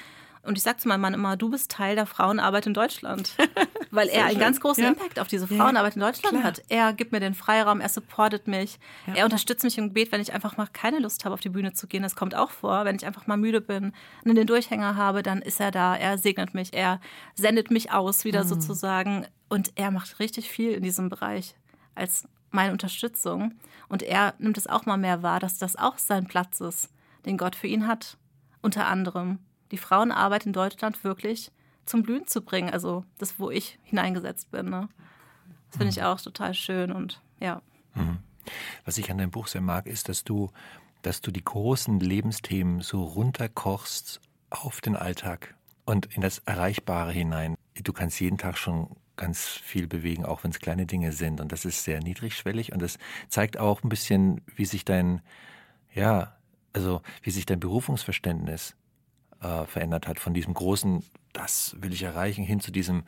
Und ich sage zu meinem Mann immer, du bist Teil der Frauenarbeit in Deutschland. Weil er einen ganz großen ja. Impact auf diese Frauenarbeit in Deutschland Klar. hat. Er gibt mir den Freiraum, er supportet mich, ja. er unterstützt mich im Gebet, wenn ich einfach mal keine Lust habe, auf die Bühne zu gehen. Das kommt auch vor. Wenn ich einfach mal müde bin und den Durchhänger habe, dann ist er da, er segnet mich, er sendet mich aus wieder mhm. sozusagen. Und er macht richtig viel in diesem Bereich als meine Unterstützung. Und er nimmt es auch mal mehr wahr, dass das auch sein Platz ist, den Gott für ihn hat. Unter anderem die Frauenarbeit in Deutschland wirklich zum Blühen zu bringen. Also das, wo ich hineingesetzt bin. Ne? Das finde ich auch total schön und ja. Mhm. Was ich an deinem Buch sehr mag, ist, dass du, dass du die großen Lebensthemen so runterkochst auf den Alltag und in das Erreichbare hinein. Du kannst jeden Tag schon ganz viel bewegen, auch wenn es kleine Dinge sind. Und das ist sehr niedrigschwellig und das zeigt auch ein bisschen, wie sich dein, ja, also wie sich dein Berufungsverständnis äh, verändert hat. Von diesem großen, das will ich erreichen, hin zu diesem,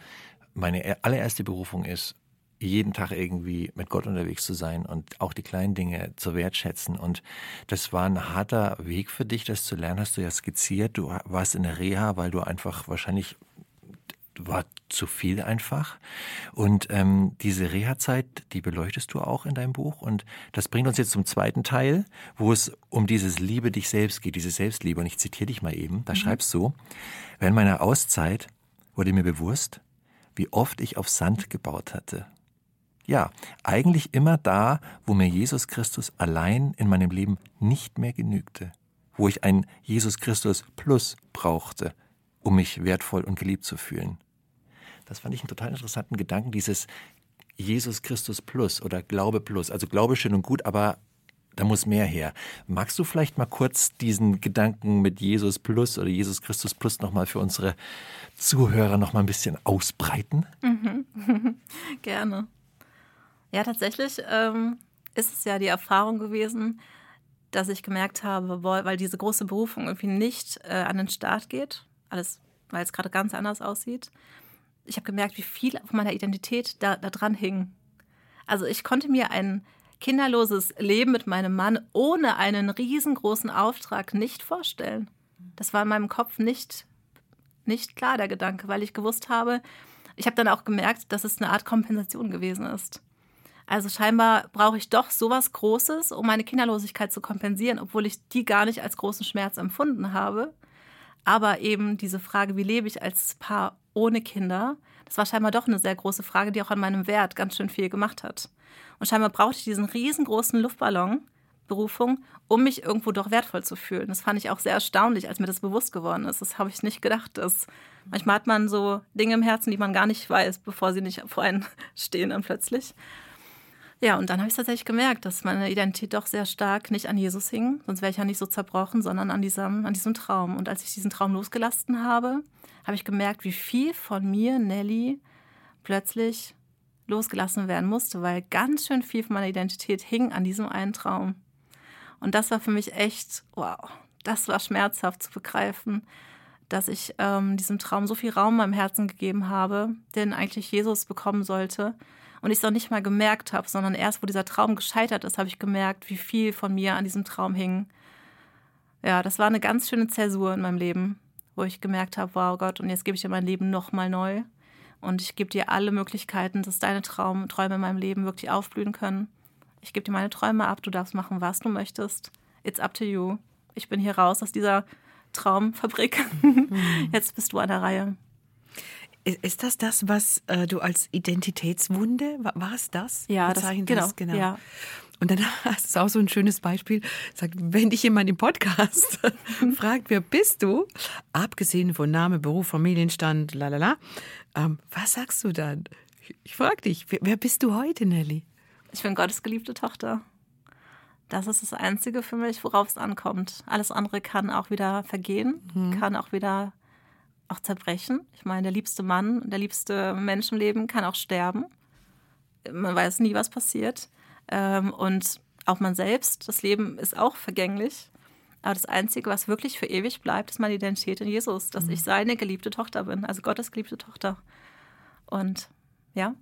meine allererste Berufung ist, jeden Tag irgendwie mit Gott unterwegs zu sein und auch die kleinen Dinge zu wertschätzen. Und das war ein harter Weg für dich, das zu lernen, hast du ja skizziert. Du warst in der Reha, weil du einfach wahrscheinlich war zu viel einfach. Und ähm, diese Reha-Zeit, die beleuchtest du auch in deinem Buch. Und das bringt uns jetzt zum zweiten Teil, wo es um dieses Liebe dich selbst geht, diese Selbstliebe. Und ich zitiere dich mal eben, da mhm. schreibst du, während meiner Auszeit wurde mir bewusst, wie oft ich auf Sand gebaut hatte. Ja, eigentlich immer da, wo mir Jesus Christus allein in meinem Leben nicht mehr genügte, wo ich ein Jesus Christus Plus brauchte, um mich wertvoll und geliebt zu fühlen. Das fand ich einen total interessanten Gedanken, dieses Jesus Christus Plus oder Glaube Plus. Also Glaube schön und gut, aber da muss mehr her. Magst du vielleicht mal kurz diesen Gedanken mit Jesus Plus oder Jesus Christus Plus nochmal für unsere Zuhörer nochmal ein bisschen ausbreiten? Mhm. Gerne. Ja, tatsächlich ähm, ist es ja die Erfahrung gewesen, dass ich gemerkt habe, weil diese große Berufung irgendwie nicht äh, an den Start geht, alles, weil es gerade ganz anders aussieht, ich habe gemerkt, wie viel auf meiner Identität da, da dran hing. Also ich konnte mir ein kinderloses Leben mit meinem Mann ohne einen riesengroßen Auftrag nicht vorstellen. Das war in meinem Kopf nicht, nicht klar, der Gedanke, weil ich gewusst habe, ich habe dann auch gemerkt, dass es eine Art Kompensation gewesen ist. Also scheinbar brauche ich doch sowas Großes, um meine Kinderlosigkeit zu kompensieren, obwohl ich die gar nicht als großen Schmerz empfunden habe. Aber eben diese Frage, wie lebe ich als Paar ohne Kinder, das war scheinbar doch eine sehr große Frage, die auch an meinem Wert ganz schön viel gemacht hat. Und scheinbar brauchte ich diesen riesengroßen Luftballon, Berufung, um mich irgendwo doch wertvoll zu fühlen. Das fand ich auch sehr erstaunlich, als mir das bewusst geworden ist. Das habe ich nicht gedacht. Dass manchmal hat man so Dinge im Herzen, die man gar nicht weiß, bevor sie nicht vor einem stehen dann plötzlich. Ja, und dann habe ich tatsächlich gemerkt, dass meine Identität doch sehr stark nicht an Jesus hing, sonst wäre ich ja nicht so zerbrochen, sondern an diesem, an diesem Traum. Und als ich diesen Traum losgelassen habe, habe ich gemerkt, wie viel von mir, Nelly, plötzlich losgelassen werden musste, weil ganz schön viel von meiner Identität hing an diesem einen Traum. Und das war für mich echt, wow, das war schmerzhaft zu begreifen, dass ich ähm, diesem Traum so viel Raum in meinem Herzen gegeben habe, den eigentlich Jesus bekommen sollte und ich es auch nicht mal gemerkt habe, sondern erst, wo dieser Traum gescheitert ist, habe ich gemerkt, wie viel von mir an diesem Traum hing. Ja, das war eine ganz schöne Zäsur in meinem Leben, wo ich gemerkt habe, wow Gott, und jetzt gebe ich dir mein Leben nochmal neu. Und ich gebe dir alle Möglichkeiten, dass deine Traum, Träume in meinem Leben wirklich aufblühen können. Ich gebe dir meine Träume ab, du darfst machen, was du möchtest. It's up to you. Ich bin hier raus aus dieser Traumfabrik. Mhm. Jetzt bist du an der Reihe. Ist das das, was äh, du als Identitätswunde, war, war es das? Ja, das, genau, genau. Ja. Und dann hast du auch so ein schönes Beispiel. Sagt, wenn dich jemand im Podcast fragt, wer bist du? Abgesehen von Name, Beruf, Familienstand, lalala. Ähm, was sagst du dann? Ich frage dich, wer, wer bist du heute, Nelly? Ich bin Gottes geliebte Tochter. Das ist das Einzige für mich, worauf es ankommt. Alles andere kann auch wieder vergehen, mhm. kann auch wieder auch zerbrechen. Ich meine, der liebste Mann, der liebste Mensch im Leben kann auch sterben. Man weiß nie, was passiert. Ähm, und auch man selbst, das Leben ist auch vergänglich. Aber das Einzige, was wirklich für ewig bleibt, ist meine Identität in Jesus, dass mhm. ich seine geliebte Tochter bin, also Gottes geliebte Tochter. Und ja,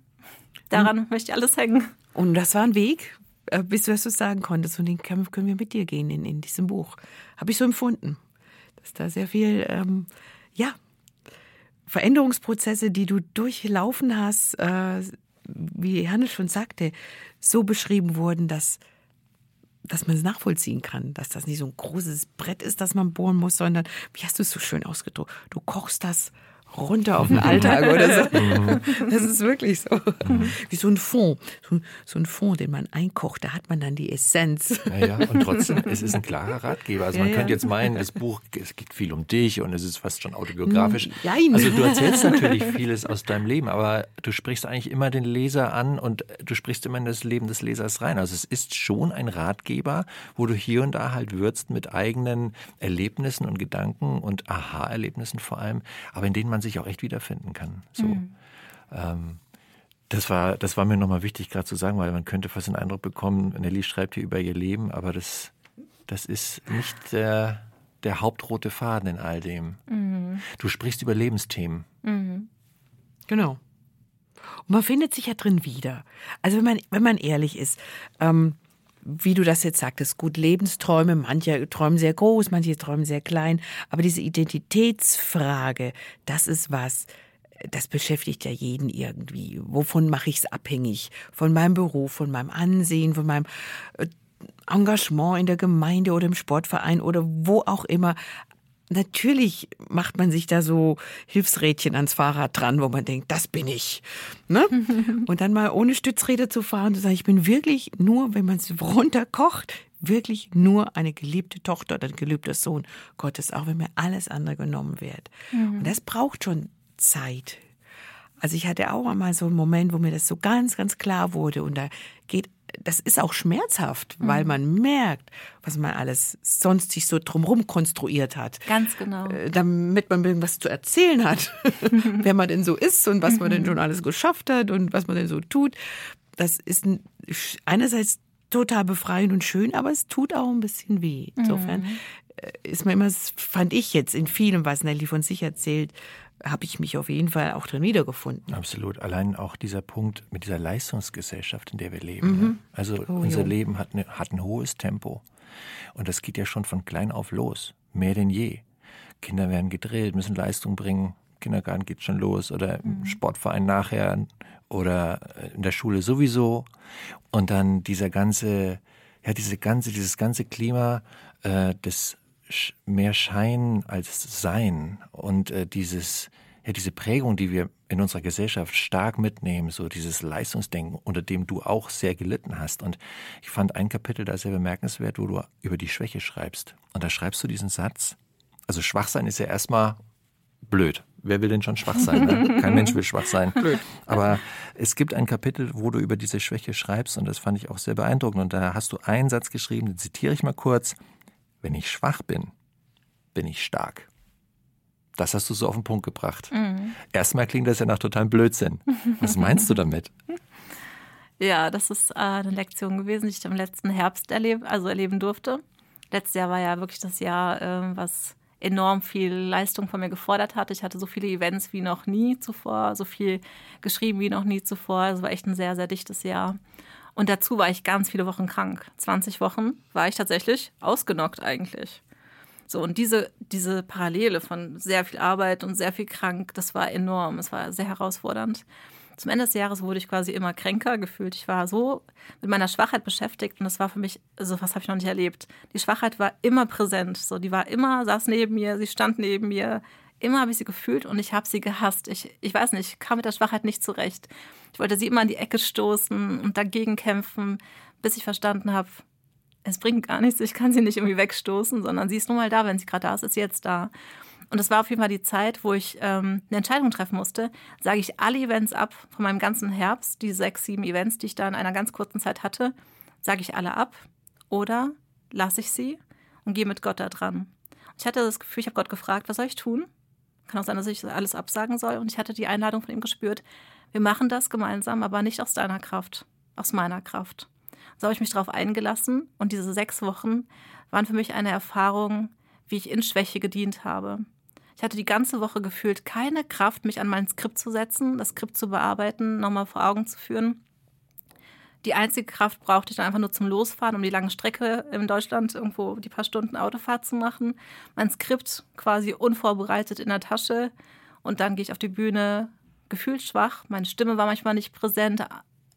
daran mhm. möchte ich alles hängen. Und das war ein Weg, äh, bis du das so sagen konntest. Und den können wir mit dir gehen in, in diesem Buch. Habe ich so empfunden, dass da sehr viel, ähm, ja, Veränderungsprozesse, die du durchlaufen hast, äh, wie Hannes schon sagte, so beschrieben wurden, dass, dass man es nachvollziehen kann, dass das nicht so ein großes Brett ist, das man bohren muss, sondern, wie hast du es so schön ausgedrückt, du kochst das runter auf den Alltag oder so. Mhm. Das ist wirklich so. Wie so ein Fond. So, ein Fond, den man einkocht, da hat man dann die Essenz. Ja, ja. und trotzdem, es ist ein klarer Ratgeber. Also man ja, könnte jetzt meinen, das Buch, es geht viel um dich und es ist fast schon autobiografisch. Nein. Also du erzählst natürlich vieles aus deinem Leben, aber du sprichst eigentlich immer den Leser an und du sprichst immer in das Leben des Lesers rein. Also es ist schon ein Ratgeber, wo du hier und da halt würzt mit eigenen Erlebnissen und Gedanken und Aha-Erlebnissen vor allem, aber in denen man sich auch echt wiederfinden kann. So. Mhm. Ähm, das war, das war mir nochmal wichtig, gerade zu sagen, weil man könnte fast den Eindruck bekommen, Nelly schreibt hier über ihr Leben, aber das, das ist nicht der, der hauptrote Faden in all dem. Mhm. Du sprichst über Lebensthemen. Mhm. Genau. Und man findet sich ja drin wieder. Also wenn man, wenn man ehrlich ist, ähm, wie du das jetzt sagtest, gut, Lebensträume, manche träumen sehr groß, manche träumen sehr klein, aber diese Identitätsfrage, das ist was, das beschäftigt ja jeden irgendwie. Wovon mache ich es abhängig? Von meinem Beruf, von meinem Ansehen, von meinem äh, Engagement in der Gemeinde oder im Sportverein oder wo auch immer. Natürlich macht man sich da so Hilfsrädchen ans Fahrrad dran, wo man denkt, das bin ich. Ne? Und dann mal ohne Stützräder zu fahren und zu sagen, ich bin wirklich nur, wenn man es runterkocht, wirklich nur eine geliebte Tochter oder ein geliebter Sohn Gottes, auch wenn mir alles andere genommen wird. Mhm. Und das braucht schon Zeit. Also ich hatte auch einmal so einen Moment, wo mir das so ganz, ganz klar wurde und da geht das ist auch schmerzhaft, weil mhm. man merkt, was man alles sonst sich so drumherum konstruiert hat. Ganz genau. Äh, damit man irgendwas zu erzählen hat, wer man denn so ist und was man denn schon alles geschafft hat und was man denn so tut. Das ist einerseits total befreiend und schön, aber es tut auch ein bisschen weh. Insofern mhm. Äh, ist mir immer, fand ich jetzt in vielem, was Nelly von sich erzählt, habe ich mich auf jeden Fall auch drin wiedergefunden. Absolut. Allein auch dieser Punkt mit dieser Leistungsgesellschaft, in der wir leben. Mhm. Ne? Also oh, unser jo. Leben hat, ne, hat ein hohes Tempo. Und das geht ja schon von klein auf los. Mehr denn je. Kinder werden gedrillt, müssen Leistung bringen. Kindergarten geht schon los oder im mhm. Sportverein nachher oder in der Schule sowieso. Und dann dieser ganze, ja, diese ganze, dieses ganze Klima äh, des mehr Schein als Sein und äh, dieses ja diese Prägung, die wir in unserer Gesellschaft stark mitnehmen, so dieses Leistungsdenken, unter dem du auch sehr gelitten hast. Und ich fand ein Kapitel da sehr bemerkenswert, wo du über die Schwäche schreibst. Und da schreibst du diesen Satz. Also Schwachsein ist ja erstmal blöd. Wer will denn schon schwach sein? Ne? Kein Mensch will schwach sein. Blöd. Aber es gibt ein Kapitel, wo du über diese Schwäche schreibst und das fand ich auch sehr beeindruckend. Und da hast du einen Satz geschrieben, den zitiere ich mal kurz. Wenn ich schwach bin, bin ich stark. Das hast du so auf den Punkt gebracht. Mhm. Erstmal klingt das ja nach totalem Blödsinn. Was meinst du damit? Ja, das ist äh, eine Lektion gewesen, die ich im letzten Herbst erleb also erleben durfte. Letztes Jahr war ja wirklich das Jahr, ähm, was enorm viel Leistung von mir gefordert hat. Ich hatte so viele Events wie noch nie zuvor, so viel geschrieben wie noch nie zuvor. Es war echt ein sehr, sehr dichtes Jahr. Und dazu war ich ganz viele Wochen krank. 20 Wochen war ich tatsächlich ausgenockt eigentlich. So, und diese, diese Parallele von sehr viel Arbeit und sehr viel krank, das war enorm. Es war sehr herausfordernd. Zum Ende des Jahres wurde ich quasi immer kränker gefühlt. Ich war so mit meiner Schwachheit beschäftigt und das war für mich, so was habe ich noch nicht erlebt. Die Schwachheit war immer präsent. So, die war immer, saß neben mir, sie stand neben mir. Immer habe ich sie gefühlt und ich habe sie gehasst. Ich, ich weiß nicht, ich kam mit der Schwachheit nicht zurecht. Ich wollte sie immer in die Ecke stoßen und dagegen kämpfen, bis ich verstanden habe, es bringt gar nichts, ich kann sie nicht irgendwie wegstoßen, sondern sie ist nur mal da, wenn sie gerade da ist, ist sie jetzt da. Und es war auf jeden Fall die Zeit, wo ich ähm, eine Entscheidung treffen musste. Sage ich alle Events ab von meinem ganzen Herbst, die sechs, sieben Events, die ich da in einer ganz kurzen Zeit hatte, sage ich alle ab oder lasse ich sie und gehe mit Gott da dran. ich hatte das Gefühl, ich habe Gott gefragt, was soll ich tun? Kann auch sein, dass ich alles absagen soll. Und ich hatte die Einladung von ihm gespürt, wir machen das gemeinsam, aber nicht aus deiner Kraft, aus meiner Kraft. So habe ich mich darauf eingelassen und diese sechs Wochen waren für mich eine Erfahrung, wie ich in Schwäche gedient habe. Ich hatte die ganze Woche gefühlt keine Kraft, mich an mein Skript zu setzen, das Skript zu bearbeiten, nochmal vor Augen zu führen. Die einzige Kraft brauchte ich dann einfach nur zum Losfahren, um die lange Strecke in Deutschland irgendwo die paar Stunden Autofahrt zu machen. Mein Skript quasi unvorbereitet in der Tasche und dann gehe ich auf die Bühne, gefühlt schwach. Meine Stimme war manchmal nicht präsent,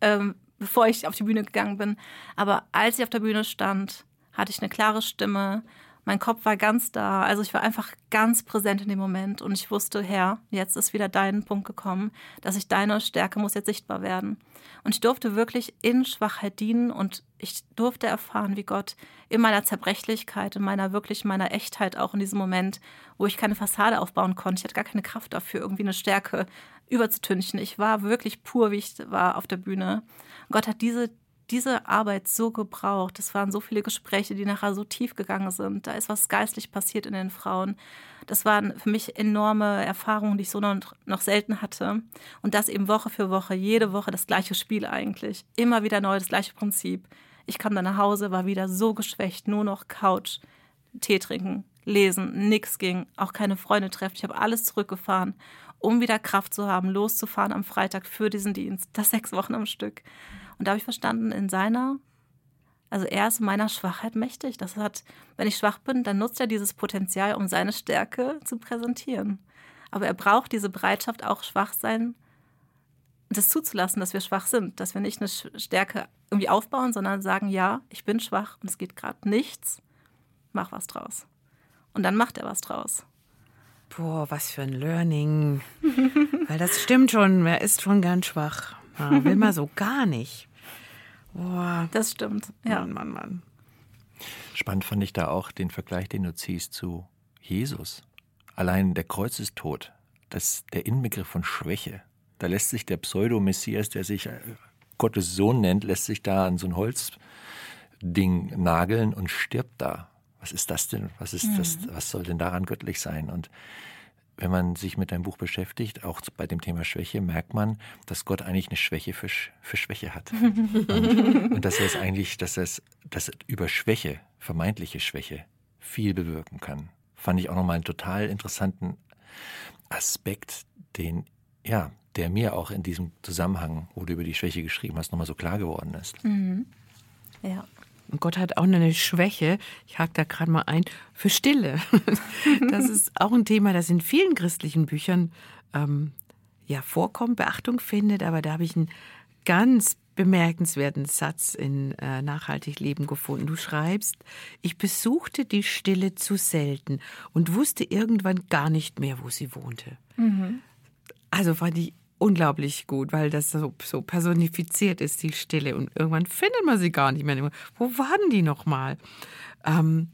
ähm, bevor ich auf die Bühne gegangen bin. Aber als ich auf der Bühne stand, hatte ich eine klare Stimme, mein Kopf war ganz da. Also ich war einfach ganz präsent in dem Moment und ich wusste, Herr, jetzt ist wieder dein Punkt gekommen, dass ich deine Stärke muss jetzt sichtbar werden. Und ich durfte wirklich in Schwachheit dienen und ich durfte erfahren, wie Gott in meiner Zerbrechlichkeit, in meiner wirklich meiner Echtheit auch in diesem Moment, wo ich keine Fassade aufbauen konnte, ich hatte gar keine Kraft dafür, irgendwie eine Stärke überzutünchen. Ich war wirklich pur, wie ich war auf der Bühne. Gott hat diese diese Arbeit so gebraucht. Es waren so viele Gespräche, die nachher so tief gegangen sind. Da ist was geistlich passiert in den Frauen. Das waren für mich enorme Erfahrungen, die ich so noch, noch selten hatte. Und das eben Woche für Woche, jede Woche das gleiche Spiel eigentlich. Immer wieder neu, das gleiche Prinzip. Ich kam dann nach Hause, war wieder so geschwächt, nur noch Couch, Tee trinken, lesen, nichts ging, auch keine Freunde treffen. Ich habe alles zurückgefahren, um wieder Kraft zu haben, loszufahren am Freitag für diesen Dienst. Das sechs Wochen am Stück. Und da habe ich verstanden, in seiner, also er ist meiner Schwachheit mächtig. Das hat, wenn ich schwach bin, dann nutzt er dieses Potenzial, um seine Stärke zu präsentieren. Aber er braucht diese Bereitschaft, auch schwach sein, das zuzulassen, dass wir schwach sind, dass wir nicht eine Stärke irgendwie aufbauen, sondern sagen, ja, ich bin schwach und es geht gerade nichts, mach was draus. Und dann macht er was draus. Boah, was für ein Learning. Weil das stimmt schon, er ist schon ganz schwach. Ja, will man so gar nicht. Boah. Das stimmt. Ja. Mann, Mann, Mann. Spannend fand ich da auch den Vergleich, den du ziehst zu Jesus. Allein der Kreuzestod, das der Inbegriff von Schwäche. Da lässt sich der Pseudo-Messias, der sich äh, Gottes Sohn nennt, lässt sich da an so ein Holzding nageln und stirbt da. Was ist das denn? Was ist mhm. das? Was soll denn daran göttlich sein? Und wenn man sich mit deinem Buch beschäftigt, auch bei dem Thema Schwäche, merkt man, dass Gott eigentlich eine Schwäche für, für Schwäche hat. und, und dass er es eigentlich, dass er es, dass über Schwäche, vermeintliche Schwäche, viel bewirken kann. Fand ich auch nochmal einen total interessanten Aspekt, den, ja, der mir auch in diesem Zusammenhang, wo du über die Schwäche geschrieben hast, nochmal so klar geworden ist. Mhm. Ja. Und Gott hat auch eine Schwäche, ich hake da gerade mal ein, für Stille. Das ist auch ein Thema, das in vielen christlichen Büchern ähm, ja vorkommt, Beachtung findet, aber da habe ich einen ganz bemerkenswerten Satz in äh, Nachhaltig Leben gefunden. Du schreibst, ich besuchte die Stille zu selten und wusste irgendwann gar nicht mehr, wo sie wohnte. Mhm. Also fand ich unglaublich gut, weil das so, so personifiziert ist, die Stille. Und irgendwann findet man sie gar nicht mehr. Wo waren die nochmal? Ähm,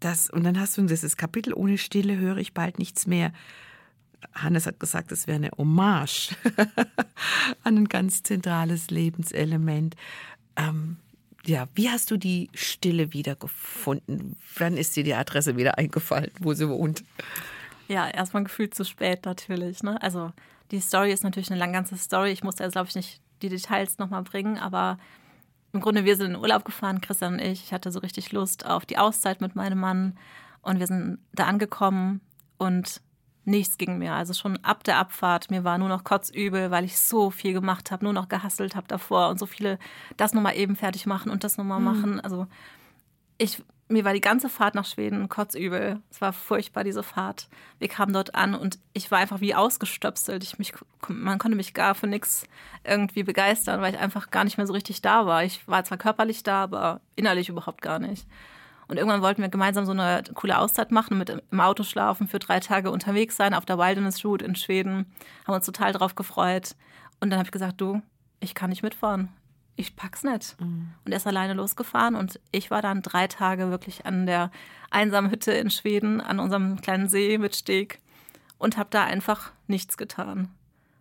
das, und dann hast du dieses Kapitel, ohne Stille höre ich bald nichts mehr. Hannes hat gesagt, es wäre eine Hommage an ein ganz zentrales Lebenselement. Ähm, ja, wie hast du die Stille wiedergefunden? Wann ist dir die Adresse wieder eingefallen, wo sie wohnt? Ja, erstmal gefühlt zu spät natürlich. Ne? Also die Story ist natürlich eine lang ganze Story. Ich musste jetzt, glaube ich, nicht die Details nochmal bringen, aber im Grunde, wir sind in Urlaub gefahren, Christian und ich. Ich hatte so richtig Lust auf die Auszeit mit meinem Mann. Und wir sind da angekommen und nichts ging mehr. Also schon ab der Abfahrt, mir war nur noch kotzübel, weil ich so viel gemacht habe, nur noch gehasselt habe davor und so viele das nochmal eben fertig machen und das nochmal mhm. machen. Also ich, mir war die ganze Fahrt nach Schweden kotzübel. Es war furchtbar, diese Fahrt. Wir kamen dort an und ich war einfach wie ausgestöpselt. Ich mich, man konnte mich gar für nichts irgendwie begeistern, weil ich einfach gar nicht mehr so richtig da war. Ich war zwar körperlich da, aber innerlich überhaupt gar nicht. Und irgendwann wollten wir gemeinsam so eine coole Auszeit machen, mit im Auto schlafen, für drei Tage unterwegs sein auf der Wilderness Route in Schweden. Haben uns total drauf gefreut. Und dann habe ich gesagt, du, ich kann nicht mitfahren. Ich pack's nicht. Mhm. Und er ist alleine losgefahren und ich war dann drei Tage wirklich an der einsamen Hütte in Schweden, an unserem kleinen See mit Steg und habe da einfach nichts getan.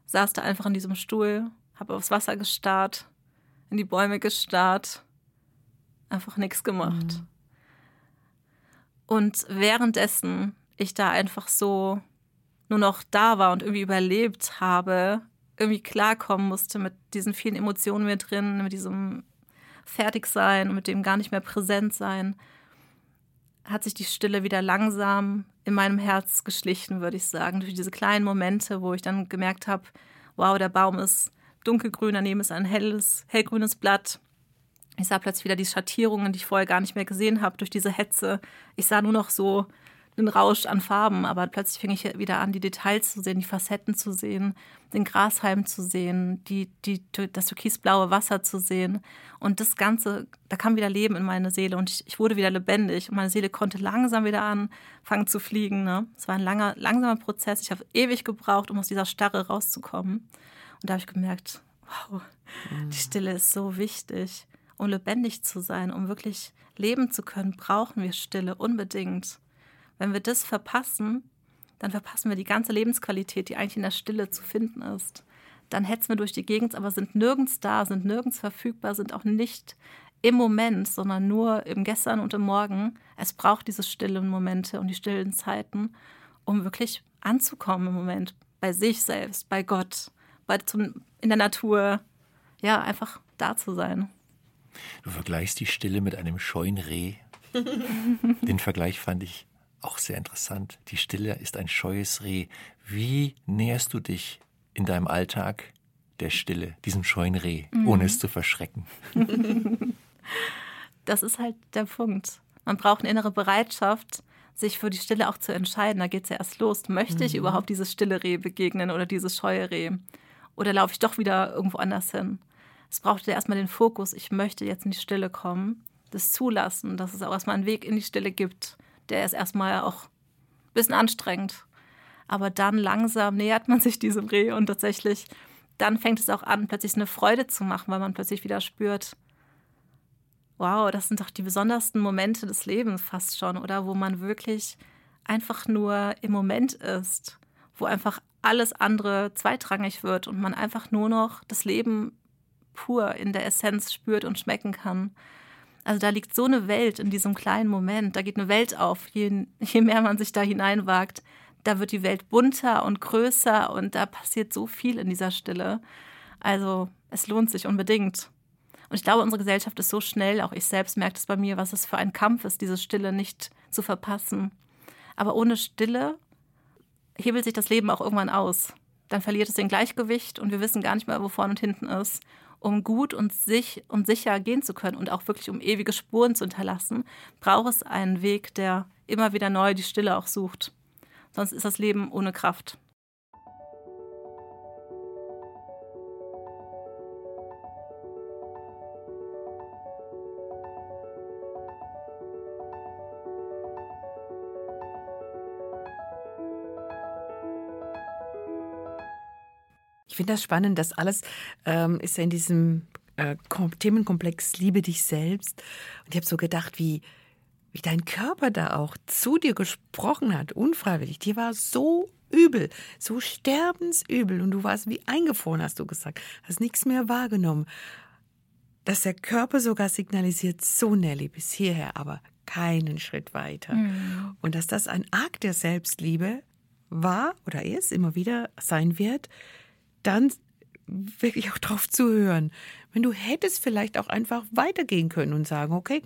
Saß da einfach in diesem Stuhl, habe aufs Wasser gestarrt, in die Bäume gestarrt, einfach nichts gemacht. Mhm. Und währenddessen ich da einfach so nur noch da war und irgendwie überlebt habe, irgendwie klarkommen musste mit diesen vielen Emotionen mir drin, mit diesem Fertigsein, mit dem gar nicht mehr präsent sein, hat sich die Stille wieder langsam in meinem Herz geschlichen, würde ich sagen, durch diese kleinen Momente, wo ich dann gemerkt habe, wow, der Baum ist dunkelgrün, daneben ist ein helles, hellgrünes Blatt. Ich sah plötzlich wieder die Schattierungen, die ich vorher gar nicht mehr gesehen habe durch diese Hetze. Ich sah nur noch so einen Rausch an Farben, aber plötzlich fing ich wieder an, die Details zu sehen, die Facetten zu sehen, den Grashalm zu sehen, die, die, das türkisblaue Wasser zu sehen. Und das Ganze, da kam wieder Leben in meine Seele und ich, ich wurde wieder lebendig und meine Seele konnte langsam wieder anfangen zu fliegen. Ne? Es war ein langer, langsamer Prozess. Ich habe ewig gebraucht, um aus dieser Starre rauszukommen. Und da habe ich gemerkt, wow, die Stille ist so wichtig um lebendig zu sein, um wirklich leben zu können, brauchen wir Stille unbedingt. Wenn wir das verpassen, dann verpassen wir die ganze Lebensqualität, die eigentlich in der Stille zu finden ist. Dann hetzen wir durch die Gegend, aber sind nirgends da, sind nirgends verfügbar, sind auch nicht im Moment, sondern nur im Gestern und im Morgen. Es braucht diese stillen Momente und die stillen Zeiten, um wirklich anzukommen im Moment, bei sich selbst, bei Gott, bei zum, in der Natur. Ja, einfach da zu sein. Du vergleichst die Stille mit einem scheuen Reh. Den Vergleich fand ich auch sehr interessant. Die Stille ist ein scheues Reh. Wie näherst du dich in deinem Alltag der Stille, diesem scheuen Reh, mhm. ohne es zu verschrecken? Das ist halt der Punkt. Man braucht eine innere Bereitschaft, sich für die Stille auch zu entscheiden. Da geht es ja erst los. Möchte mhm. ich überhaupt dieses stille Reh begegnen oder dieses scheue Reh? Oder laufe ich doch wieder irgendwo anders hin? es brauchte erstmal den Fokus, ich möchte jetzt in die Stille kommen, das zulassen, dass es auch erstmal einen Weg in die Stille gibt. Der ist erstmal auch ein bisschen anstrengend. Aber dann langsam nähert man sich diesem Reh und tatsächlich, dann fängt es auch an, plötzlich eine Freude zu machen, weil man plötzlich wieder spürt, wow, das sind doch die besondersten Momente des Lebens fast schon, oder wo man wirklich einfach nur im Moment ist, wo einfach alles andere zweitrangig wird und man einfach nur noch das Leben pur in der Essenz spürt und schmecken kann. Also da liegt so eine Welt in diesem kleinen Moment, da geht eine Welt auf, je, je mehr man sich da hineinwagt, da wird die Welt bunter und größer und da passiert so viel in dieser Stille. Also es lohnt sich unbedingt. Und ich glaube, unsere Gesellschaft ist so schnell, auch ich selbst merke es bei mir, was es für ein Kampf ist, diese Stille nicht zu verpassen. Aber ohne Stille hebelt sich das Leben auch irgendwann aus. Dann verliert es den Gleichgewicht und wir wissen gar nicht mehr, wo vorne und hinten ist um gut und sich und sicher gehen zu können und auch wirklich um ewige Spuren zu hinterlassen, braucht es einen Weg, der immer wieder neu die Stille auch sucht. Sonst ist das Leben ohne Kraft. Ich finde das spannend, das alles ähm, ist ja in diesem äh, Themenkomplex Liebe dich selbst. Und ich habe so gedacht, wie, wie dein Körper da auch zu dir gesprochen hat, unfreiwillig. Dir war so übel, so sterbensübel. Und du warst wie eingefroren, hast du gesagt. Hast nichts mehr wahrgenommen. Dass der Körper sogar signalisiert, so Nelly, bis hierher, aber keinen Schritt weiter. Mhm. Und dass das ein Akt der Selbstliebe war oder ist, immer wieder sein wird, dann wirklich auch drauf zu hören. Wenn du hättest vielleicht auch einfach weitergehen können und sagen, okay,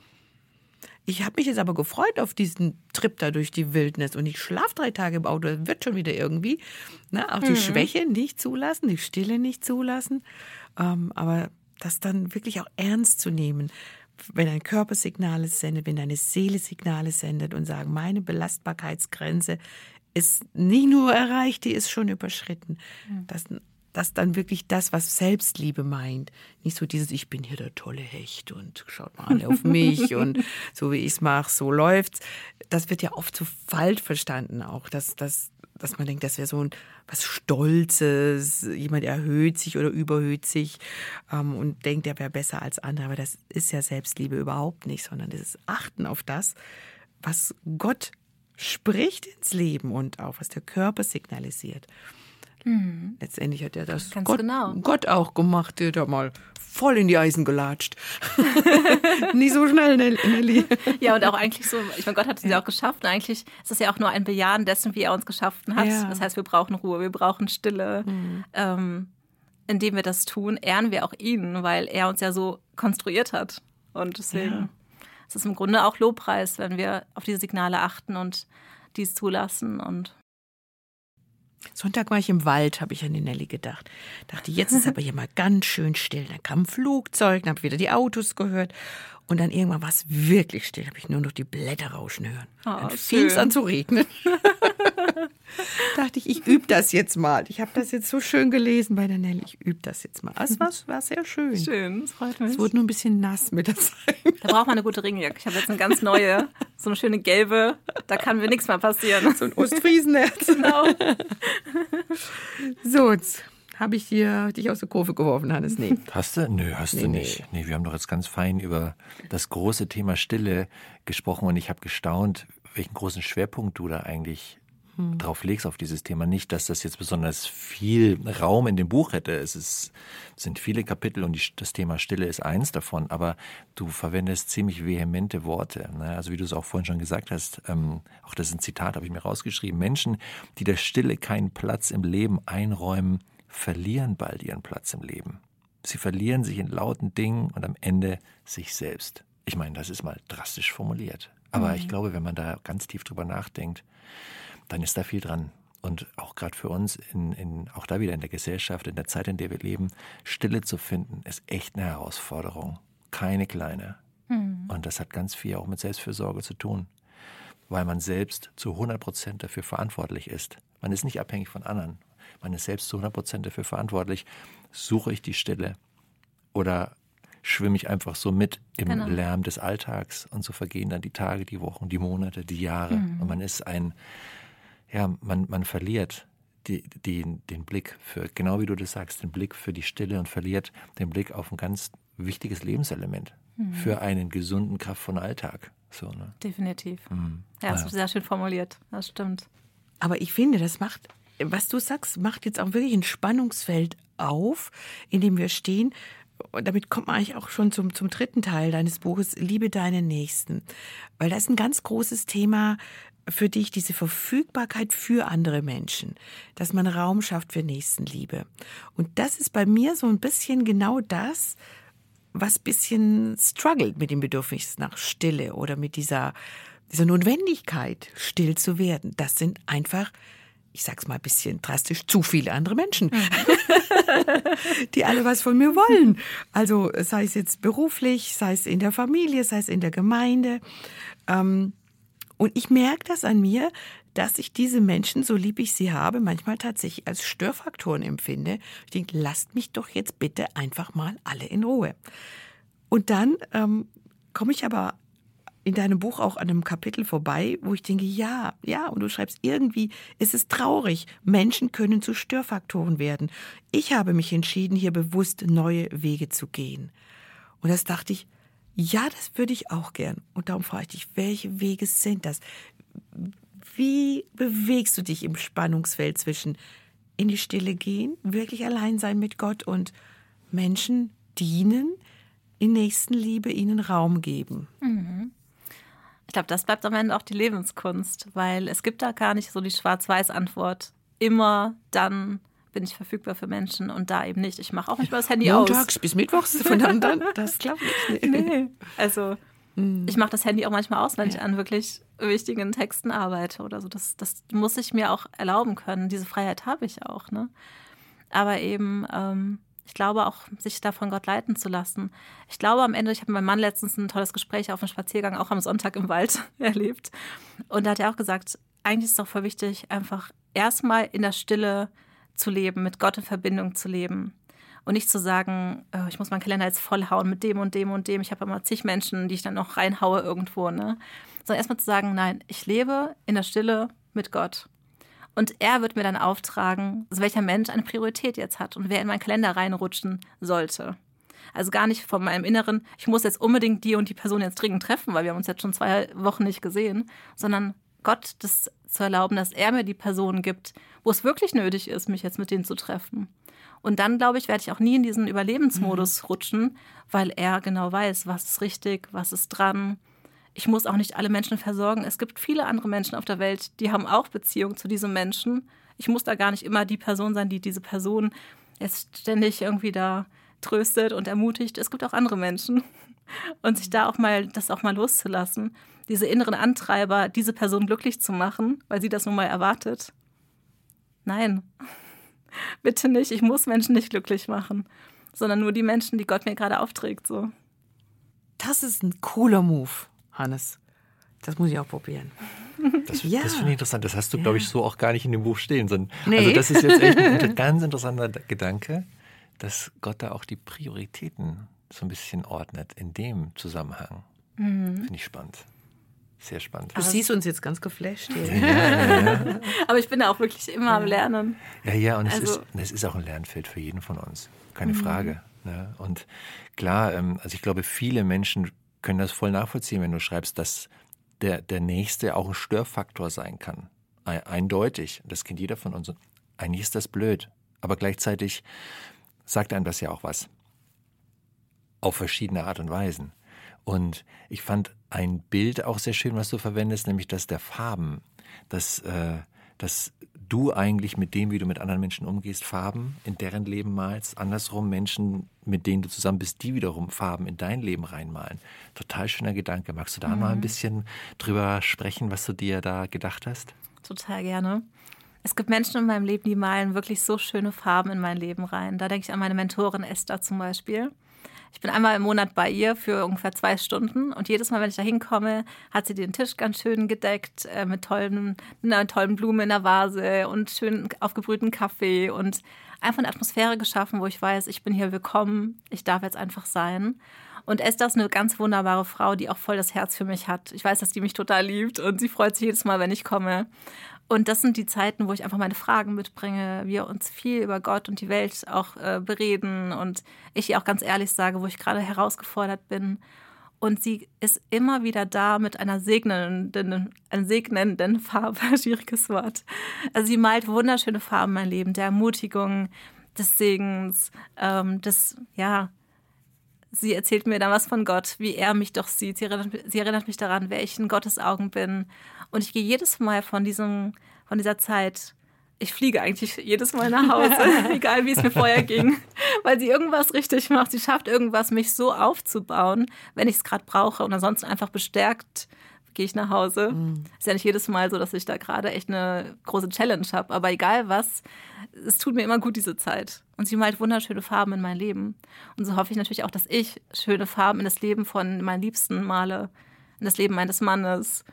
Ich habe mich jetzt aber gefreut auf diesen Trip da durch die Wildnis und ich schlafe drei Tage im Auto, das wird schon wieder irgendwie. Ne? Auch die mhm. Schwäche nicht zulassen, die Stille nicht zulassen, ähm, aber das dann wirklich auch ernst zu nehmen wenn ein Körper Signale sendet, wenn deine Seele Signale sendet und sagen, meine Belastbarkeitsgrenze ist nicht nur erreicht, die ist schon überschritten. Mhm. Das, das dann wirklich das, was Selbstliebe meint. Nicht so dieses, ich bin hier der tolle Hecht und schaut mal alle auf mich und so wie ich es mache, so läuft's. Das wird ja oft so falsch verstanden auch, dass, dass, dass man denkt, das wäre so ein was Stolzes, jemand erhöht sich oder überhöht sich ähm, und denkt, er wäre besser als andere. Aber das ist ja Selbstliebe überhaupt nicht, sondern das ist Achten auf das, was Gott spricht ins Leben und auch was der Körper signalisiert. Mhm. Letztendlich hat er das Gott, genau. Gott, auch gemacht, der da mal voll in die Eisen gelatscht. Nie so schnell, Nelly. Ja, und auch eigentlich so, ich meine, Gott hat es ja auch geschafft. Und eigentlich ist es ja auch nur ein Bejahen dessen, wie er uns geschaffen hat. Ja. Das heißt, wir brauchen Ruhe, wir brauchen Stille. Mhm. Ähm, indem wir das tun, ehren wir auch ihn, weil er uns ja so konstruiert hat. Und deswegen ja. ist es im Grunde auch Lobpreis, wenn wir auf diese Signale achten und dies zulassen und Sonntag war ich im Wald, habe ich an die Nelly gedacht. Dachte, jetzt ist aber hier mal ganz schön still. Dann kam ein Flugzeug, dann habe wieder die Autos gehört. Und dann irgendwann war es wirklich still, habe ich nur noch die Blätter rauschen hören. Oh, dann fing es an zu regnen. Dachte ich, ich übe das jetzt mal. Ich habe das jetzt so schön gelesen bei der Nelly. Ich übe das jetzt mal. Es war, war sehr schön. Schön, das freut mich. Es wurde nur ein bisschen nass mit der Zeit. Da braucht man eine gute Ringjacke. Ich habe jetzt eine ganz neue, so eine schöne gelbe. Da kann mir nichts mehr passieren. So ein Ostfriesenherz. Genau. So, jetzt habe ich dir, dich aus der Kurve geworfen, Hannes? Nee. Hast du? Nö, hast nee, du nicht. Nee. nee, wir haben doch jetzt ganz fein über das große Thema Stille gesprochen und ich habe gestaunt, welchen großen Schwerpunkt du da eigentlich hm. drauf legst auf dieses Thema. Nicht, dass das jetzt besonders viel Raum in dem Buch hätte. Es ist, sind viele Kapitel und die, das Thema Stille ist eins davon, aber du verwendest ziemlich vehemente Worte. Ne? Also wie du es auch vorhin schon gesagt hast, ähm, auch das ist ein Zitat, habe ich mir rausgeschrieben. Menschen, die der Stille keinen Platz im Leben einräumen, verlieren bald ihren Platz im Leben. Sie verlieren sich in lauten Dingen und am Ende sich selbst. Ich meine, das ist mal drastisch formuliert. Aber mhm. ich glaube, wenn man da ganz tief drüber nachdenkt, dann ist da viel dran. Und auch gerade für uns, in, in, auch da wieder in der Gesellschaft, in der Zeit, in der wir leben, Stille zu finden, ist echt eine Herausforderung. Keine kleine. Mhm. Und das hat ganz viel auch mit Selbstfürsorge zu tun, weil man selbst zu 100 Prozent dafür verantwortlich ist. Man ist nicht abhängig von anderen. Man ist selbst zu 100 Prozent dafür verantwortlich. Suche ich die Stille oder schwimme ich einfach so mit im genau. Lärm des Alltags und so vergehen dann die Tage, die Wochen, die Monate, die Jahre. Mhm. Und man ist ein ja, man, man verliert die, die, den Blick für, genau wie du das sagst, den Blick für die Stille und verliert den Blick auf ein ganz wichtiges Lebenselement mhm. für einen gesunden, kraftvollen Alltag. So, ne? Definitiv. Mhm. Ja, das ja. ist sehr schön formuliert. Das stimmt. Aber ich finde, das macht, was du sagst, macht jetzt auch wirklich ein Spannungsfeld auf, in dem wir stehen. Und damit kommt man eigentlich auch schon zum, zum dritten Teil deines Buches, Liebe deinen Nächsten. Weil das ist ein ganz großes Thema, für dich diese Verfügbarkeit für andere Menschen, dass man Raum schafft für Nächstenliebe. Und das ist bei mir so ein bisschen genau das, was bisschen struggelt mit dem Bedürfnis nach Stille oder mit dieser, dieser Notwendigkeit, still zu werden. Das sind einfach, ich sag's mal ein bisschen drastisch, zu viele andere Menschen, die alle was von mir wollen. Also sei es jetzt beruflich, sei es in der Familie, sei es in der Gemeinde. Ähm, und ich merke das an mir, dass ich diese Menschen, so lieb ich sie habe, manchmal tatsächlich als Störfaktoren empfinde. Ich denke, lasst mich doch jetzt bitte einfach mal alle in Ruhe. Und dann ähm, komme ich aber in deinem Buch auch an einem Kapitel vorbei, wo ich denke, ja, ja, und du schreibst irgendwie, es ist traurig, Menschen können zu Störfaktoren werden. Ich habe mich entschieden, hier bewusst neue Wege zu gehen. Und das dachte ich, ja, das würde ich auch gern. Und darum frage ich dich, welche Wege sind das? Wie bewegst du dich im Spannungsfeld zwischen in die Stille gehen, wirklich allein sein mit Gott und Menschen dienen, in Nächstenliebe ihnen Raum geben? Mhm. Ich glaube, das bleibt am Ende auch die Lebenskunst, weil es gibt da gar nicht so die Schwarz-Weiß-Antwort. Immer dann bin ich verfügbar für Menschen und da eben nicht. Ich mache auch manchmal das Handy Montags aus. Montags bis Mittwochs von dann, dann das klappt nicht. Nee. Also Mhm. Ich mache das Handy auch manchmal aus, wenn ja. ich an wirklich wichtigen Texten arbeite oder so. Das, das muss ich mir auch erlauben können. Diese Freiheit habe ich auch. Ne? Aber eben, ähm, ich glaube auch, sich da von Gott leiten zu lassen. Ich glaube am Ende, ich habe mit meinem Mann letztens ein tolles Gespräch auf dem Spaziergang, auch am Sonntag im Wald erlebt. Und da hat er auch gesagt, eigentlich ist es doch voll wichtig, einfach erstmal in der Stille zu leben, mit Gott in Verbindung zu leben. Und nicht zu sagen, oh, ich muss meinen Kalender jetzt vollhauen mit dem und dem und dem. Ich habe immer zig Menschen, die ich dann noch reinhaue irgendwo. Ne? Sondern erstmal zu sagen, nein, ich lebe in der Stille mit Gott. Und er wird mir dann auftragen, welcher Mensch eine Priorität jetzt hat und wer in meinen Kalender reinrutschen sollte. Also gar nicht von meinem Inneren, ich muss jetzt unbedingt die und die Person jetzt dringend treffen, weil wir haben uns jetzt schon zwei Wochen nicht gesehen, sondern Gott das zu erlauben, dass er mir die Personen gibt, wo es wirklich nötig ist, mich jetzt mit denen zu treffen. Und dann, glaube ich, werde ich auch nie in diesen Überlebensmodus mhm. rutschen, weil er genau weiß, was ist richtig, was ist dran. Ich muss auch nicht alle Menschen versorgen. Es gibt viele andere Menschen auf der Welt, die haben auch Beziehung zu diesen Menschen. Ich muss da gar nicht immer die Person sein, die diese Person jetzt ständig irgendwie da tröstet und ermutigt. Es gibt auch andere Menschen. Und sich da auch mal, das auch mal loszulassen diese inneren Antreiber, diese Person glücklich zu machen, weil sie das nun mal erwartet. Nein, bitte nicht. Ich muss Menschen nicht glücklich machen, sondern nur die Menschen, die Gott mir gerade aufträgt. So. Das ist ein cooler Move, Hannes. Das muss ich auch probieren. Das, ja. das finde ich interessant. Das hast du, ja. glaube ich, so auch gar nicht in dem Buch stehen. Sondern, nee. Also das ist jetzt echt ein ganz interessanter Gedanke, dass Gott da auch die Prioritäten so ein bisschen ordnet in dem Zusammenhang. Mhm. Finde ich spannend. Sehr spannend. Du siehst uns jetzt ganz geflasht hier. Ja, ja, Aber ich bin da auch wirklich immer am Lernen. Ja, ja, und es, also, ist, es ist auch ein Lernfeld für jeden von uns. Keine mhm. Frage. Ne? Und klar, ähm, also ich glaube, viele Menschen können das voll nachvollziehen, wenn du schreibst, dass der, der Nächste auch ein Störfaktor sein kann. Eindeutig. Das kennt jeder von uns. Eigentlich ist das blöd. Aber gleichzeitig sagt einem das ja auch was. Auf verschiedene Art und Weisen. Und ich fand ein Bild auch sehr schön, was du verwendest, nämlich das der Farben. Dass, äh, dass du eigentlich mit dem, wie du mit anderen Menschen umgehst, Farben in deren Leben malst. Andersrum Menschen, mit denen du zusammen bist, die wiederum Farben in dein Leben reinmalen. Total schöner Gedanke. Magst du da mhm. mal ein bisschen drüber sprechen, was du dir da gedacht hast? Total gerne. Es gibt Menschen in meinem Leben, die malen wirklich so schöne Farben in mein Leben rein. Da denke ich an meine Mentorin Esther zum Beispiel. Ich bin einmal im Monat bei ihr für ungefähr zwei Stunden und jedes Mal, wenn ich da hinkomme, hat sie den Tisch ganz schön gedeckt äh, mit tollen, einer tollen Blume in der Vase und schön aufgebrühten Kaffee und einfach eine Atmosphäre geschaffen, wo ich weiß, ich bin hier willkommen, ich darf jetzt einfach sein. Und Esther ist eine ganz wunderbare Frau, die auch voll das Herz für mich hat. Ich weiß, dass die mich total liebt und sie freut sich jedes Mal, wenn ich komme. Und das sind die Zeiten, wo ich einfach meine Fragen mitbringe, wir uns viel über Gott und die Welt auch äh, bereden und ich ihr auch ganz ehrlich sage, wo ich gerade herausgefordert bin. Und sie ist immer wieder da mit einer segnenden, einer segnenden Farbe, schwieriges Wort. Also sie malt wunderschöne Farben in mein Leben, der Ermutigung, des Segens, ähm, des, ja, sie erzählt mir dann was von Gott, wie er mich doch sieht. Sie erinnert, sie erinnert mich daran, wer ich in Gottes Augen bin. Und ich gehe jedes Mal von, diesem, von dieser Zeit, ich fliege eigentlich jedes Mal nach Hause, egal wie es mir vorher ging, weil sie irgendwas richtig macht. Sie schafft irgendwas, mich so aufzubauen, wenn ich es gerade brauche und ansonsten einfach bestärkt gehe ich nach Hause. Mhm. Ist ja nicht jedes Mal so, dass ich da gerade echt eine große Challenge habe, aber egal was, es tut mir immer gut, diese Zeit. Und sie malt wunderschöne Farben in mein Leben. Und so hoffe ich natürlich auch, dass ich schöne Farben in das Leben von meinen Liebsten male, in das Leben meines Mannes.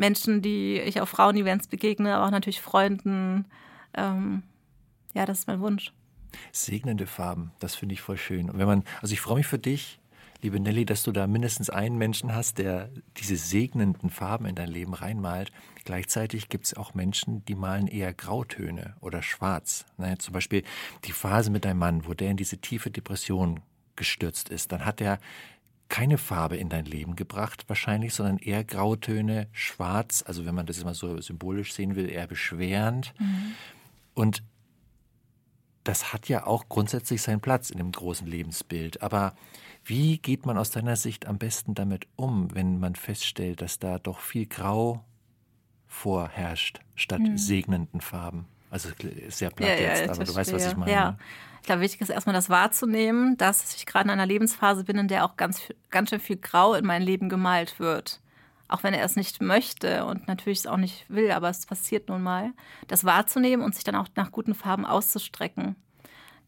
Menschen, die ich auf Frauenevents begegne, aber auch natürlich Freunden. Ähm, ja, das ist mein Wunsch. Segnende Farben, das finde ich voll schön. Und wenn man, also ich freue mich für dich, liebe Nelly, dass du da mindestens einen Menschen hast, der diese segnenden Farben in dein Leben reinmalt. Gleichzeitig gibt es auch Menschen, die malen eher Grautöne oder Schwarz. Naja, zum Beispiel die Phase mit deinem Mann, wo der in diese tiefe Depression gestürzt ist. Dann hat er keine Farbe in dein Leben gebracht, wahrscheinlich, sondern eher Grautöne, Schwarz, also wenn man das immer so symbolisch sehen will, eher beschwerend. Mhm. Und das hat ja auch grundsätzlich seinen Platz in dem großen Lebensbild. Aber wie geht man aus deiner Sicht am besten damit um, wenn man feststellt, dass da doch viel Grau vorherrscht statt mhm. segnenden Farben? Also sehr platt ja, jetzt, ja, aber du weißt, was ich meine. Ja. Ich glaube, wichtig ist erstmal das wahrzunehmen, dass ich gerade in einer Lebensphase bin, in der auch ganz, ganz schön viel Grau in mein Leben gemalt wird. Auch wenn er es nicht möchte und natürlich es auch nicht will, aber es passiert nun mal. Das wahrzunehmen und sich dann auch nach guten Farben auszustrecken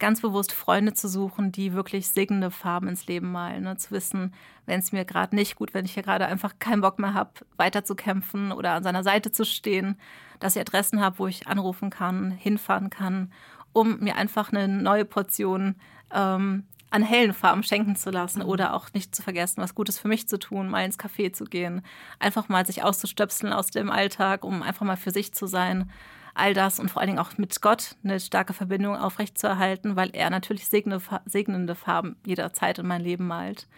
ganz bewusst Freunde zu suchen, die wirklich segnende Farben ins Leben malen. Ne? Zu wissen, wenn es mir gerade nicht gut, wenn ich hier gerade einfach keinen Bock mehr habe, weiterzukämpfen oder an seiner Seite zu stehen, dass ich Adressen habe, wo ich anrufen kann, hinfahren kann, um mir einfach eine neue Portion ähm, an hellen Farben schenken zu lassen mhm. oder auch nicht zu vergessen, was Gutes für mich zu tun, mal ins Café zu gehen, einfach mal sich auszustöpseln aus dem Alltag, um einfach mal für sich zu sein all das und vor allen Dingen auch mit Gott eine starke Verbindung aufrechtzuerhalten, weil er natürlich segnende Farben jederzeit in mein Leben malt.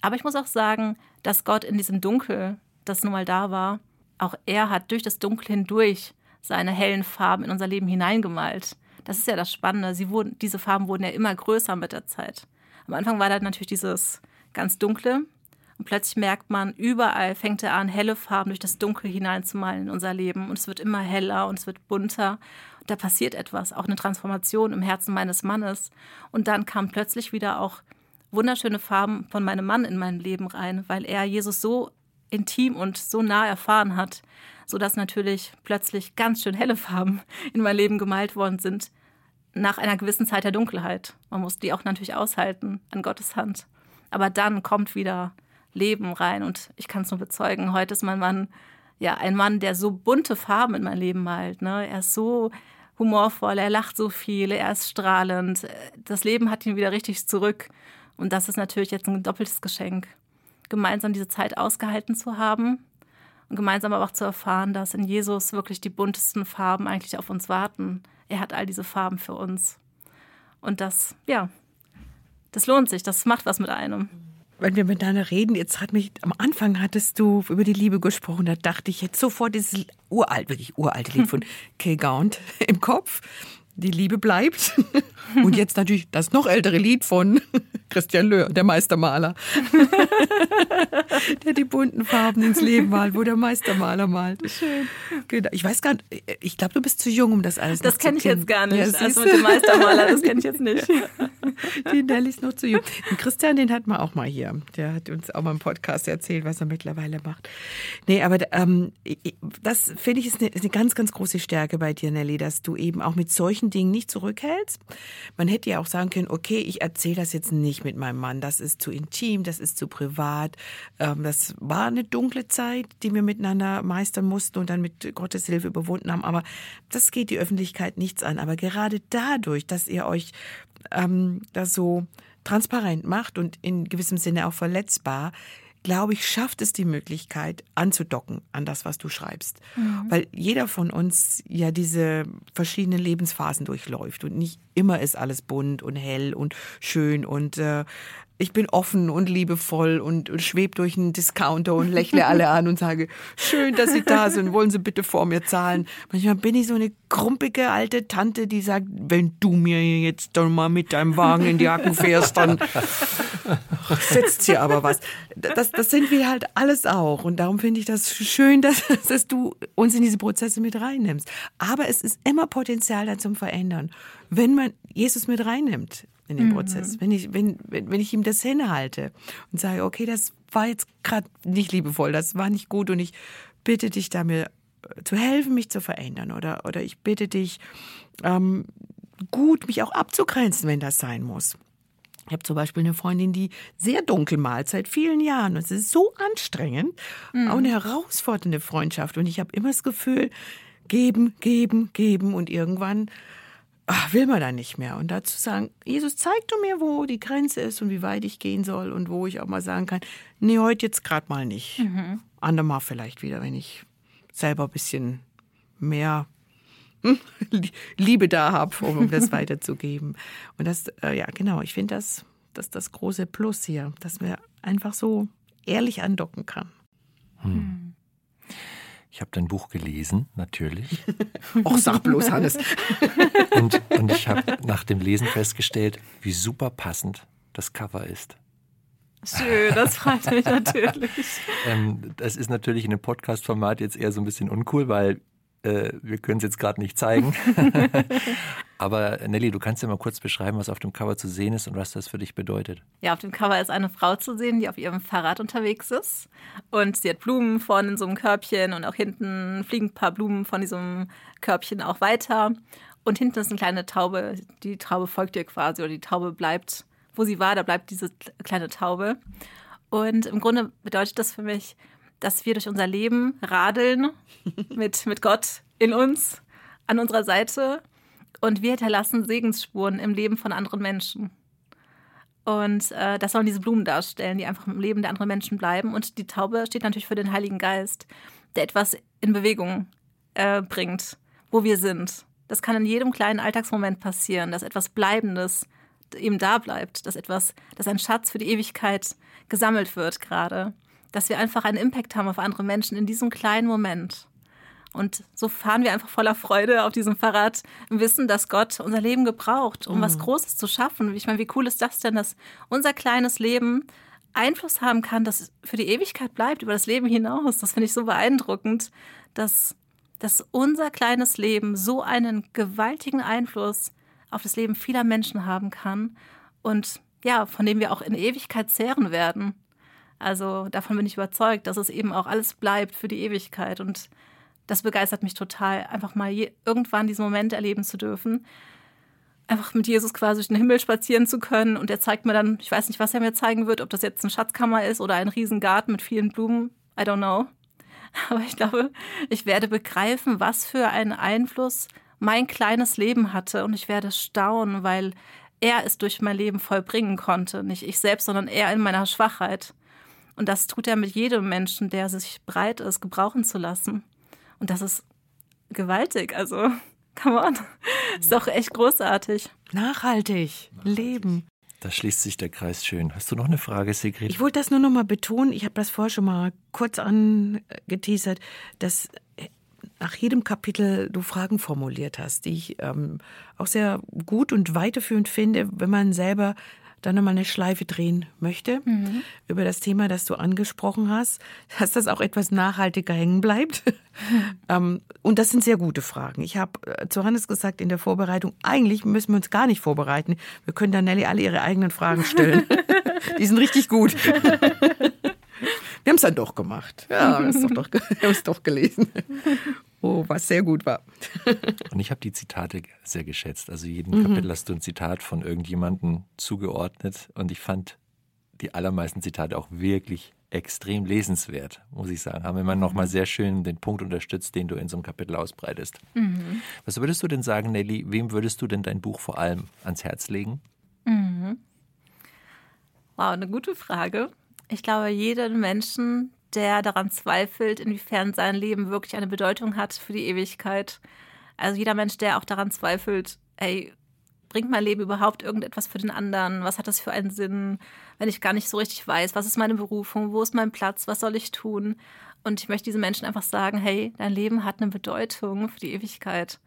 Aber ich muss auch sagen, dass Gott in diesem Dunkel, das nun mal da war, auch er hat durch das Dunkel hindurch seine hellen Farben in unser Leben hineingemalt. Das ist ja das Spannende. Sie wurden, diese Farben wurden ja immer größer mit der Zeit. Am Anfang war da natürlich dieses ganz dunkle, und plötzlich merkt man, überall fängt er an, helle Farben durch das Dunkel hineinzumalen in unser Leben. Und es wird immer heller und es wird bunter. Und da passiert etwas, auch eine Transformation im Herzen meines Mannes. Und dann kamen plötzlich wieder auch wunderschöne Farben von meinem Mann in mein Leben rein, weil er Jesus so intim und so nah erfahren hat, sodass natürlich plötzlich ganz schön helle Farben in mein Leben gemalt worden sind, nach einer gewissen Zeit der Dunkelheit. Man muss die auch natürlich aushalten an Gottes Hand. Aber dann kommt wieder Leben rein. Und ich kann es nur bezeugen, heute ist mein Mann ja ein Mann, der so bunte Farben in mein Leben malt. Ne? Er ist so humorvoll, er lacht so viel, er ist strahlend. Das Leben hat ihn wieder richtig zurück. Und das ist natürlich jetzt ein doppeltes Geschenk, gemeinsam diese Zeit ausgehalten zu haben und gemeinsam aber auch zu erfahren, dass in Jesus wirklich die buntesten Farben eigentlich auf uns warten. Er hat all diese Farben für uns. Und das, ja, das lohnt sich, das macht was mit einem wenn wir miteinander reden, jetzt hat mich, am Anfang hattest du über die Liebe gesprochen, da dachte ich jetzt sofort dieses uralt, wirklich uralte Lied von Kay Gaunt im Kopf die Liebe bleibt. Und jetzt natürlich das noch ältere Lied von Christian Löhr, der Meistermaler. der die bunten Farben ins Leben malt, wo der Meistermaler malt. Schön. Genau. Ich weiß gar nicht, ich glaube, du bist zu jung, um das alles Das kenne ich jetzt gar nicht. Ja, also mit dem Meistermaler, das kenne ich jetzt nicht. die Nelly ist noch zu jung. Und Christian, den hat man auch mal hier. Der hat uns auch mal im Podcast erzählt, was er mittlerweile macht. Nee, aber ähm, das finde ich ist eine, ist eine ganz, ganz große Stärke bei dir, Nelly, dass du eben auch mit solchen manchen Dingen nicht zurückhältst. Man hätte ja auch sagen können, okay, ich erzähle das jetzt nicht mit meinem Mann, das ist zu intim, das ist zu privat. Ähm, das war eine dunkle Zeit, die wir miteinander meistern mussten und dann mit Gottes Hilfe überwunden haben. Aber das geht die Öffentlichkeit nichts an. Aber gerade dadurch, dass ihr euch ähm, das so transparent macht und in gewissem Sinne auch verletzbar, glaube ich, schafft es die Möglichkeit, anzudocken an das, was du schreibst. Mhm. Weil jeder von uns ja diese verschiedenen Lebensphasen durchläuft und nicht immer ist alles bunt und hell und schön und äh, ich bin offen und liebevoll und, und schwebe durch einen Discounter und lächle alle an und sage, schön, dass Sie da sind, wollen Sie bitte vor mir zahlen. Manchmal bin ich so eine krumpige alte Tante, die sagt, wenn du mir jetzt doch mal mit deinem Wagen in die Hacken fährst, dann setzt hier aber was. Das, das sind wir halt alles auch. Und darum finde ich das schön, dass, dass du uns in diese Prozesse mit reinnimmst. Aber es ist immer Potenzial da zum Verändern, wenn man Jesus mit reinnimmt in den mhm. Prozess. Wenn ich, wenn, wenn, wenn ich ihm das hinhalte und sage, okay, das war jetzt gerade nicht liebevoll, das war nicht gut und ich bitte dich da mir äh, zu helfen, mich zu verändern oder, oder ich bitte dich, ähm, gut mich auch abzugrenzen, wenn das sein muss. Ich habe zum Beispiel eine Freundin, die sehr dunkel malt seit vielen Jahren. Und es ist so anstrengend, mhm. auch eine herausfordernde Freundschaft. Und ich habe immer das Gefühl, geben, geben, geben. Und irgendwann ach, will man dann nicht mehr. Und dazu sagen, Jesus, zeig du mir, wo die Grenze ist und wie weit ich gehen soll und wo ich auch mal sagen kann, nee, heute jetzt gerade mal nicht. Mhm. Andermal vielleicht wieder, wenn ich selber ein bisschen mehr hm, Liebe da habe, um das weiterzugeben. Und das, äh, ja, genau, ich finde das, das das große Plus hier, dass man einfach so ehrlich andocken kann. Hm. Ich habe dein Buch gelesen, natürlich. Och, sag bloß, Hannes. und, und ich habe nach dem Lesen festgestellt, wie super passend das Cover ist. Schön, das freut mich natürlich. ähm, das ist natürlich in einem Podcast-Format jetzt eher so ein bisschen uncool, weil Äh, wir können es jetzt gerade nicht zeigen. Aber Nelly, du kannst ja mal kurz beschreiben, was auf dem Cover zu sehen ist und was das für dich bedeutet. Ja, auf dem Cover ist eine Frau zu sehen, die auf ihrem Fahrrad unterwegs ist. Und sie hat Blumen vorne in so einem Körbchen und auch hinten fliegen ein paar Blumen von diesem Körbchen auch weiter. Und hinten ist eine kleine Taube. Die Taube folgt ihr quasi oder die Taube bleibt, wo sie war, da bleibt diese kleine Taube. Und im Grunde bedeutet das für mich, dass wir durch unser Leben radeln mit, mit Gott in uns, an unserer Seite und wir hinterlassen Segensspuren im Leben von anderen Menschen. Und äh, das sollen diese Blumen darstellen, die einfach im Leben der anderen Menschen bleiben. Und die Taube steht natürlich für den Heiligen Geist, der etwas in Bewegung äh, bringt, wo wir sind. Das kann in jedem kleinen Alltagsmoment passieren, dass etwas Bleibendes eben da bleibt, dass etwas, dass ein Schatz für die Ewigkeit gesammelt wird gerade dass wir einfach einen Impact haben auf andere Menschen in diesem kleinen Moment. Und so fahren wir einfach voller Freude auf diesem Fahrrad im Wissen, dass Gott unser Leben gebraucht, um mhm. was Großes zu schaffen. Ich meine, wie cool ist das denn, dass unser kleines Leben Einfluss haben kann, das für die Ewigkeit bleibt, über das Leben hinaus. Das finde ich so beeindruckend, dass, dass unser kleines Leben so einen gewaltigen Einfluss auf das Leben vieler Menschen haben kann und ja, von dem wir auch in Ewigkeit zehren werden. Also davon bin ich überzeugt, dass es eben auch alles bleibt für die Ewigkeit. Und das begeistert mich total, einfach mal je, irgendwann diesen Moment erleben zu dürfen. Einfach mit Jesus quasi durch den Himmel spazieren zu können. Und er zeigt mir dann, ich weiß nicht, was er mir zeigen wird, ob das jetzt eine Schatzkammer ist oder ein Riesengarten mit vielen Blumen. I don't know. Aber ich glaube, ich werde begreifen, was für einen Einfluss mein kleines Leben hatte. Und ich werde staunen, weil er es durch mein Leben vollbringen konnte. Nicht ich selbst, sondern er in meiner Schwachheit. Und das tut er mit jedem Menschen, der sich bereit ist, gebrauchen zu lassen. Und das ist gewaltig. Also, come on. Ist doch echt großartig. Nachhaltig. Leben. Da schließt sich der Kreis schön. Hast du noch eine Frage, Sigrid? Ich wollte das nur noch mal betonen. Ich habe das vorher schon mal kurz angeteasert, dass nach jedem Kapitel du Fragen formuliert hast, die ich ähm, auch sehr gut und weiterführend finde, wenn man selber dann nochmal eine Schleife drehen möchte mhm. über das Thema, das du angesprochen hast, dass das auch etwas nachhaltiger hängen bleibt. Mhm. und das sind sehr gute Fragen. Ich habe äh, zu Hannes gesagt in der Vorbereitung, eigentlich müssen wir uns gar nicht vorbereiten. Wir können dann Nelly alle ihre eigenen Fragen stellen. Die sind richtig gut. Wir haben es dann doch gemacht. Ja, wir haben es doch, doch, doch gelesen. Oh, was sehr gut war. Und ich habe die Zitate sehr geschätzt. Also jeden mhm. Kapitel hast du ein Zitat von irgendjemandem zugeordnet. Und ich fand die allermeisten Zitate auch wirklich extrem lesenswert, muss ich sagen. Haben immer nochmal mhm. sehr schön den Punkt unterstützt, den du in so einem Kapitel ausbreitest. Mhm. Was würdest du denn sagen, Nelly, wem würdest du denn dein Buch vor allem ans Herz legen? Mhm. Wow, eine gute Frage. Ich glaube, jeden Menschen, der daran zweifelt, inwiefern sein Leben wirklich eine Bedeutung hat für die Ewigkeit. Also jeder Mensch, der auch daran zweifelt, ey, bringt mein Leben überhaupt irgendetwas für den anderen? Was hat das für einen Sinn, wenn ich gar nicht so richtig weiß, was ist meine Berufung, wo ist mein Platz, was soll ich tun? Und ich möchte diesen Menschen einfach sagen, hey, dein Leben hat eine Bedeutung für die Ewigkeit,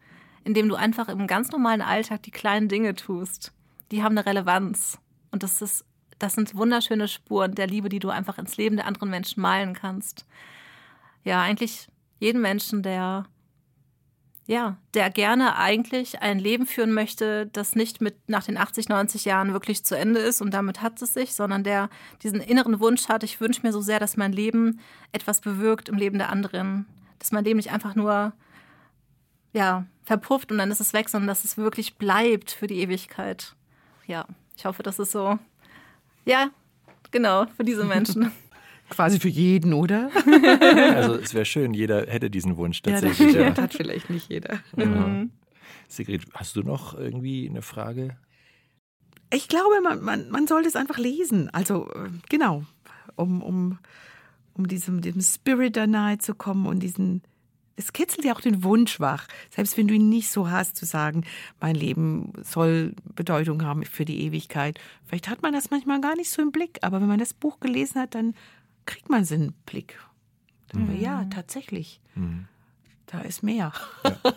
indem du einfach im ganz normalen Alltag die kleinen Dinge tust. Die haben eine Relevanz. Und das ist das sind wunderschöne Spuren der Liebe, die du einfach ins Leben der anderen Menschen malen kannst. Ja, eigentlich jeden Menschen, der ja, der gerne eigentlich ein Leben führen möchte, das nicht mit nach den 80, 90 Jahren wirklich zu Ende ist und damit hat es sich, sondern der diesen inneren Wunsch hat, ich wünsche mir so sehr, dass mein Leben etwas bewirkt im Leben der anderen, dass mein Leben nicht einfach nur ja, verpufft und dann ist es weg, sondern dass es wirklich bleibt für die Ewigkeit. Ja, ich hoffe, das ist so ja, genau, für diese Menschen. Quasi für jeden, oder? Also es wäre schön, jeder hätte diesen Wunsch tatsächlich. Ja, das ja. hat vielleicht nicht jeder. Ja. Mhm. Sigrid, hast du noch irgendwie eine Frage? Ich glaube, man, man, man sollte es einfach lesen. Also äh, genau, um, um, um diesem, diesem Spirit da nahe zu kommen und diesen es kitzelt ja auch den Wunsch wach, selbst wenn du ihn nicht so hast, zu sagen, mein Leben soll Bedeutung haben für die Ewigkeit. Vielleicht hat man das manchmal gar nicht so im Blick, aber wenn man das Buch gelesen hat, dann kriegt man so einen Blick. Mhm. Ja, tatsächlich. Mhm. Da ist mehr. Ja.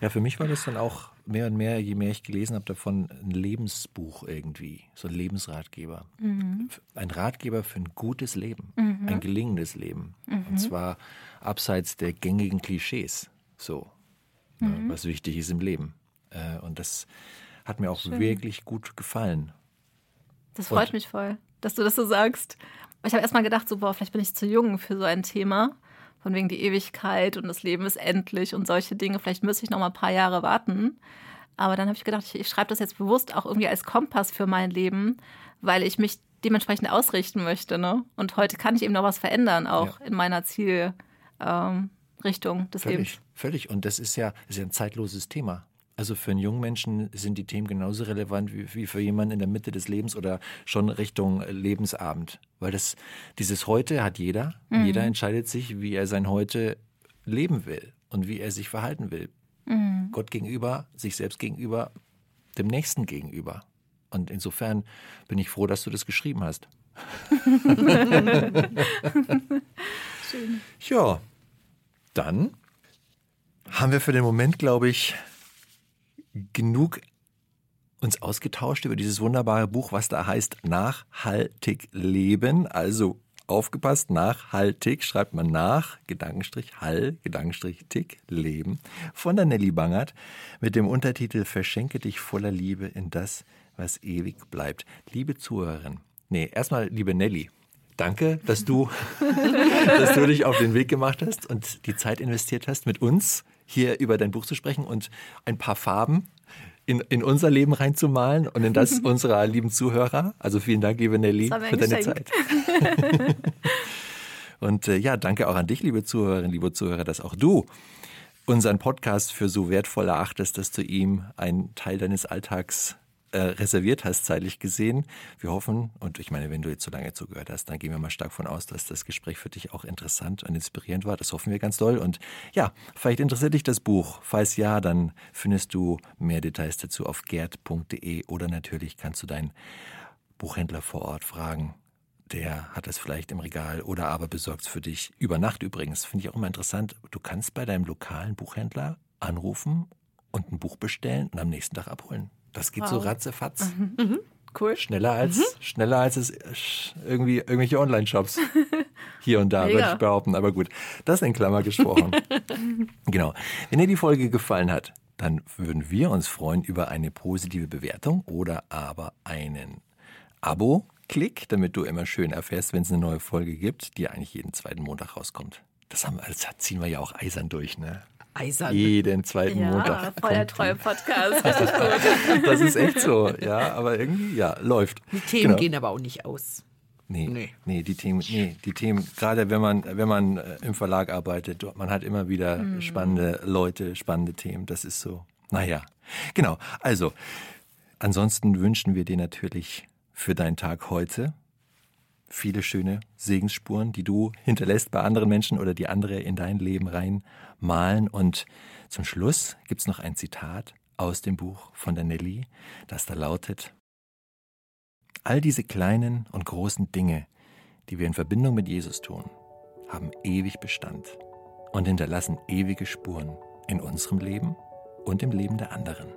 Ja, für mich war das dann auch mehr und mehr, je mehr ich gelesen habe, davon ein Lebensbuch irgendwie, so ein Lebensratgeber. Mhm. Ein Ratgeber für ein gutes Leben, mhm. ein gelingendes Leben. Mhm. Und zwar abseits der gängigen Klischees. so, mhm. was wichtig ist im Leben. Äh, und das hat mir auch Schön. wirklich gut gefallen. Das freut und, mich voll, dass du das so sagst. Ich habe erstmal gedacht, so, boah, vielleicht bin ich zu jung für so ein Thema. Von wegen die Ewigkeit und das Leben ist endlich und solche Dinge. Vielleicht müsste ich noch mal ein paar Jahre warten. Aber dann habe ich gedacht, ich, ich schreibe das jetzt bewusst auch irgendwie als Kompass für mein Leben, weil ich mich dementsprechend ausrichten möchte. Ne? Und heute kann ich eben noch was verändern, auch ja. in meiner Zielrichtung ähm, des völlig, Lebens. Völlig. Und das ist ja, ist ja ein zeitloses Thema. Also für einen jungen Menschen sind die Themen genauso relevant wie, wie für jemanden in der Mitte des Lebens oder schon Richtung Lebensabend. Weil das, dieses Heute hat jeder. Mhm. Jeder entscheidet sich, wie er sein Heute leben will und wie er sich verhalten will. Mhm. Gott gegenüber, sich selbst gegenüber, dem Nächsten gegenüber. Und insofern bin ich froh, dass du das geschrieben hast. Schön. Ja, dann haben wir für den Moment, glaube ich, genug uns ausgetauscht über dieses wunderbare Buch, was da heißt Nachhaltig leben. Also aufgepasst, nachhaltig schreibt man nach, Gedankenstrich Hall, Gedankenstrich Tick, Leben, von der Nelly Bangert mit dem Untertitel Verschenke dich voller Liebe in das, was ewig bleibt. Liebe Zuhörerin, nee, erstmal liebe Nelly, danke, dass du, dass du dich auf den Weg gemacht hast und die Zeit investiert hast, mit uns hier über dein Buch zu sprechen und ein paar Farben in, in unser Leben reinzumalen und in das unserer lieben Zuhörer. Also vielen Dank, liebe Nelly, für deine Zeit. und äh, ja, danke auch an dich, liebe Zuhörerinnen, liebe Zuhörer, dass auch du unseren Podcast für so wertvoll erachtest, dass du ihm einen Teil deines Alltags äh, reserviert hast, zeitlich gesehen. Wir hoffen, und ich meine, wenn du jetzt so lange zugehört hast, dann gehen wir mal stark von aus, dass das Gespräch für dich auch interessant und inspirierend war. Das hoffen wir ganz doll. Und ja, vielleicht interessiert dich das Buch. Falls ja, dann findest du mehr Details dazu auf gerd.de oder natürlich kannst du deinen Buchhändler vor Ort fragen. Der hat es vielleicht im Regal oder aber besorgt es für dich. Über Nacht übrigens, finde ich auch immer interessant. Du kannst bei deinem lokalen Buchhändler anrufen und ein Buch bestellen und am nächsten Tag abholen. Das geht wow. so ratzefatz. Mhm. Mhm. Cool. Schneller als, mhm. schneller als es irgendwie irgendwelche Online-Shops hier und da, würde ich behaupten. Aber gut, das in Klammer gesprochen. genau. Wenn dir die Folge gefallen hat, dann würden wir uns freuen über eine positive Bewertung oder aber einen Abo-Klick, damit du immer schön erfährst, wenn es eine neue Folge gibt, die eigentlich jeden zweiten Montag rauskommt. Das, haben, das ziehen wir ja auch eisern durch, ne? Eisern. Jeden zweiten ja, Montag. Voll der treue Podcast. das ist echt so, ja, aber irgendwie, ja, läuft. Die Themen genau. gehen aber auch nicht aus. Nee, nee, nee, die Themen, nee, die Themen, gerade wenn man, wenn man äh, im Verlag arbeitet, man hat immer wieder mhm. spannende Leute, spannende Themen, das ist so. Naja, genau. Also, ansonsten wünschen wir dir natürlich für deinen Tag heute viele schöne Segensspuren, die du hinterlässt bei anderen Menschen oder die andere in dein Leben reinmalen. Und zum Schluss gibt es noch ein Zitat aus dem Buch von der Nelly, das da lautet, All diese kleinen und großen Dinge, die wir in Verbindung mit Jesus tun, haben ewig Bestand und hinterlassen ewige Spuren in unserem Leben und im Leben der anderen.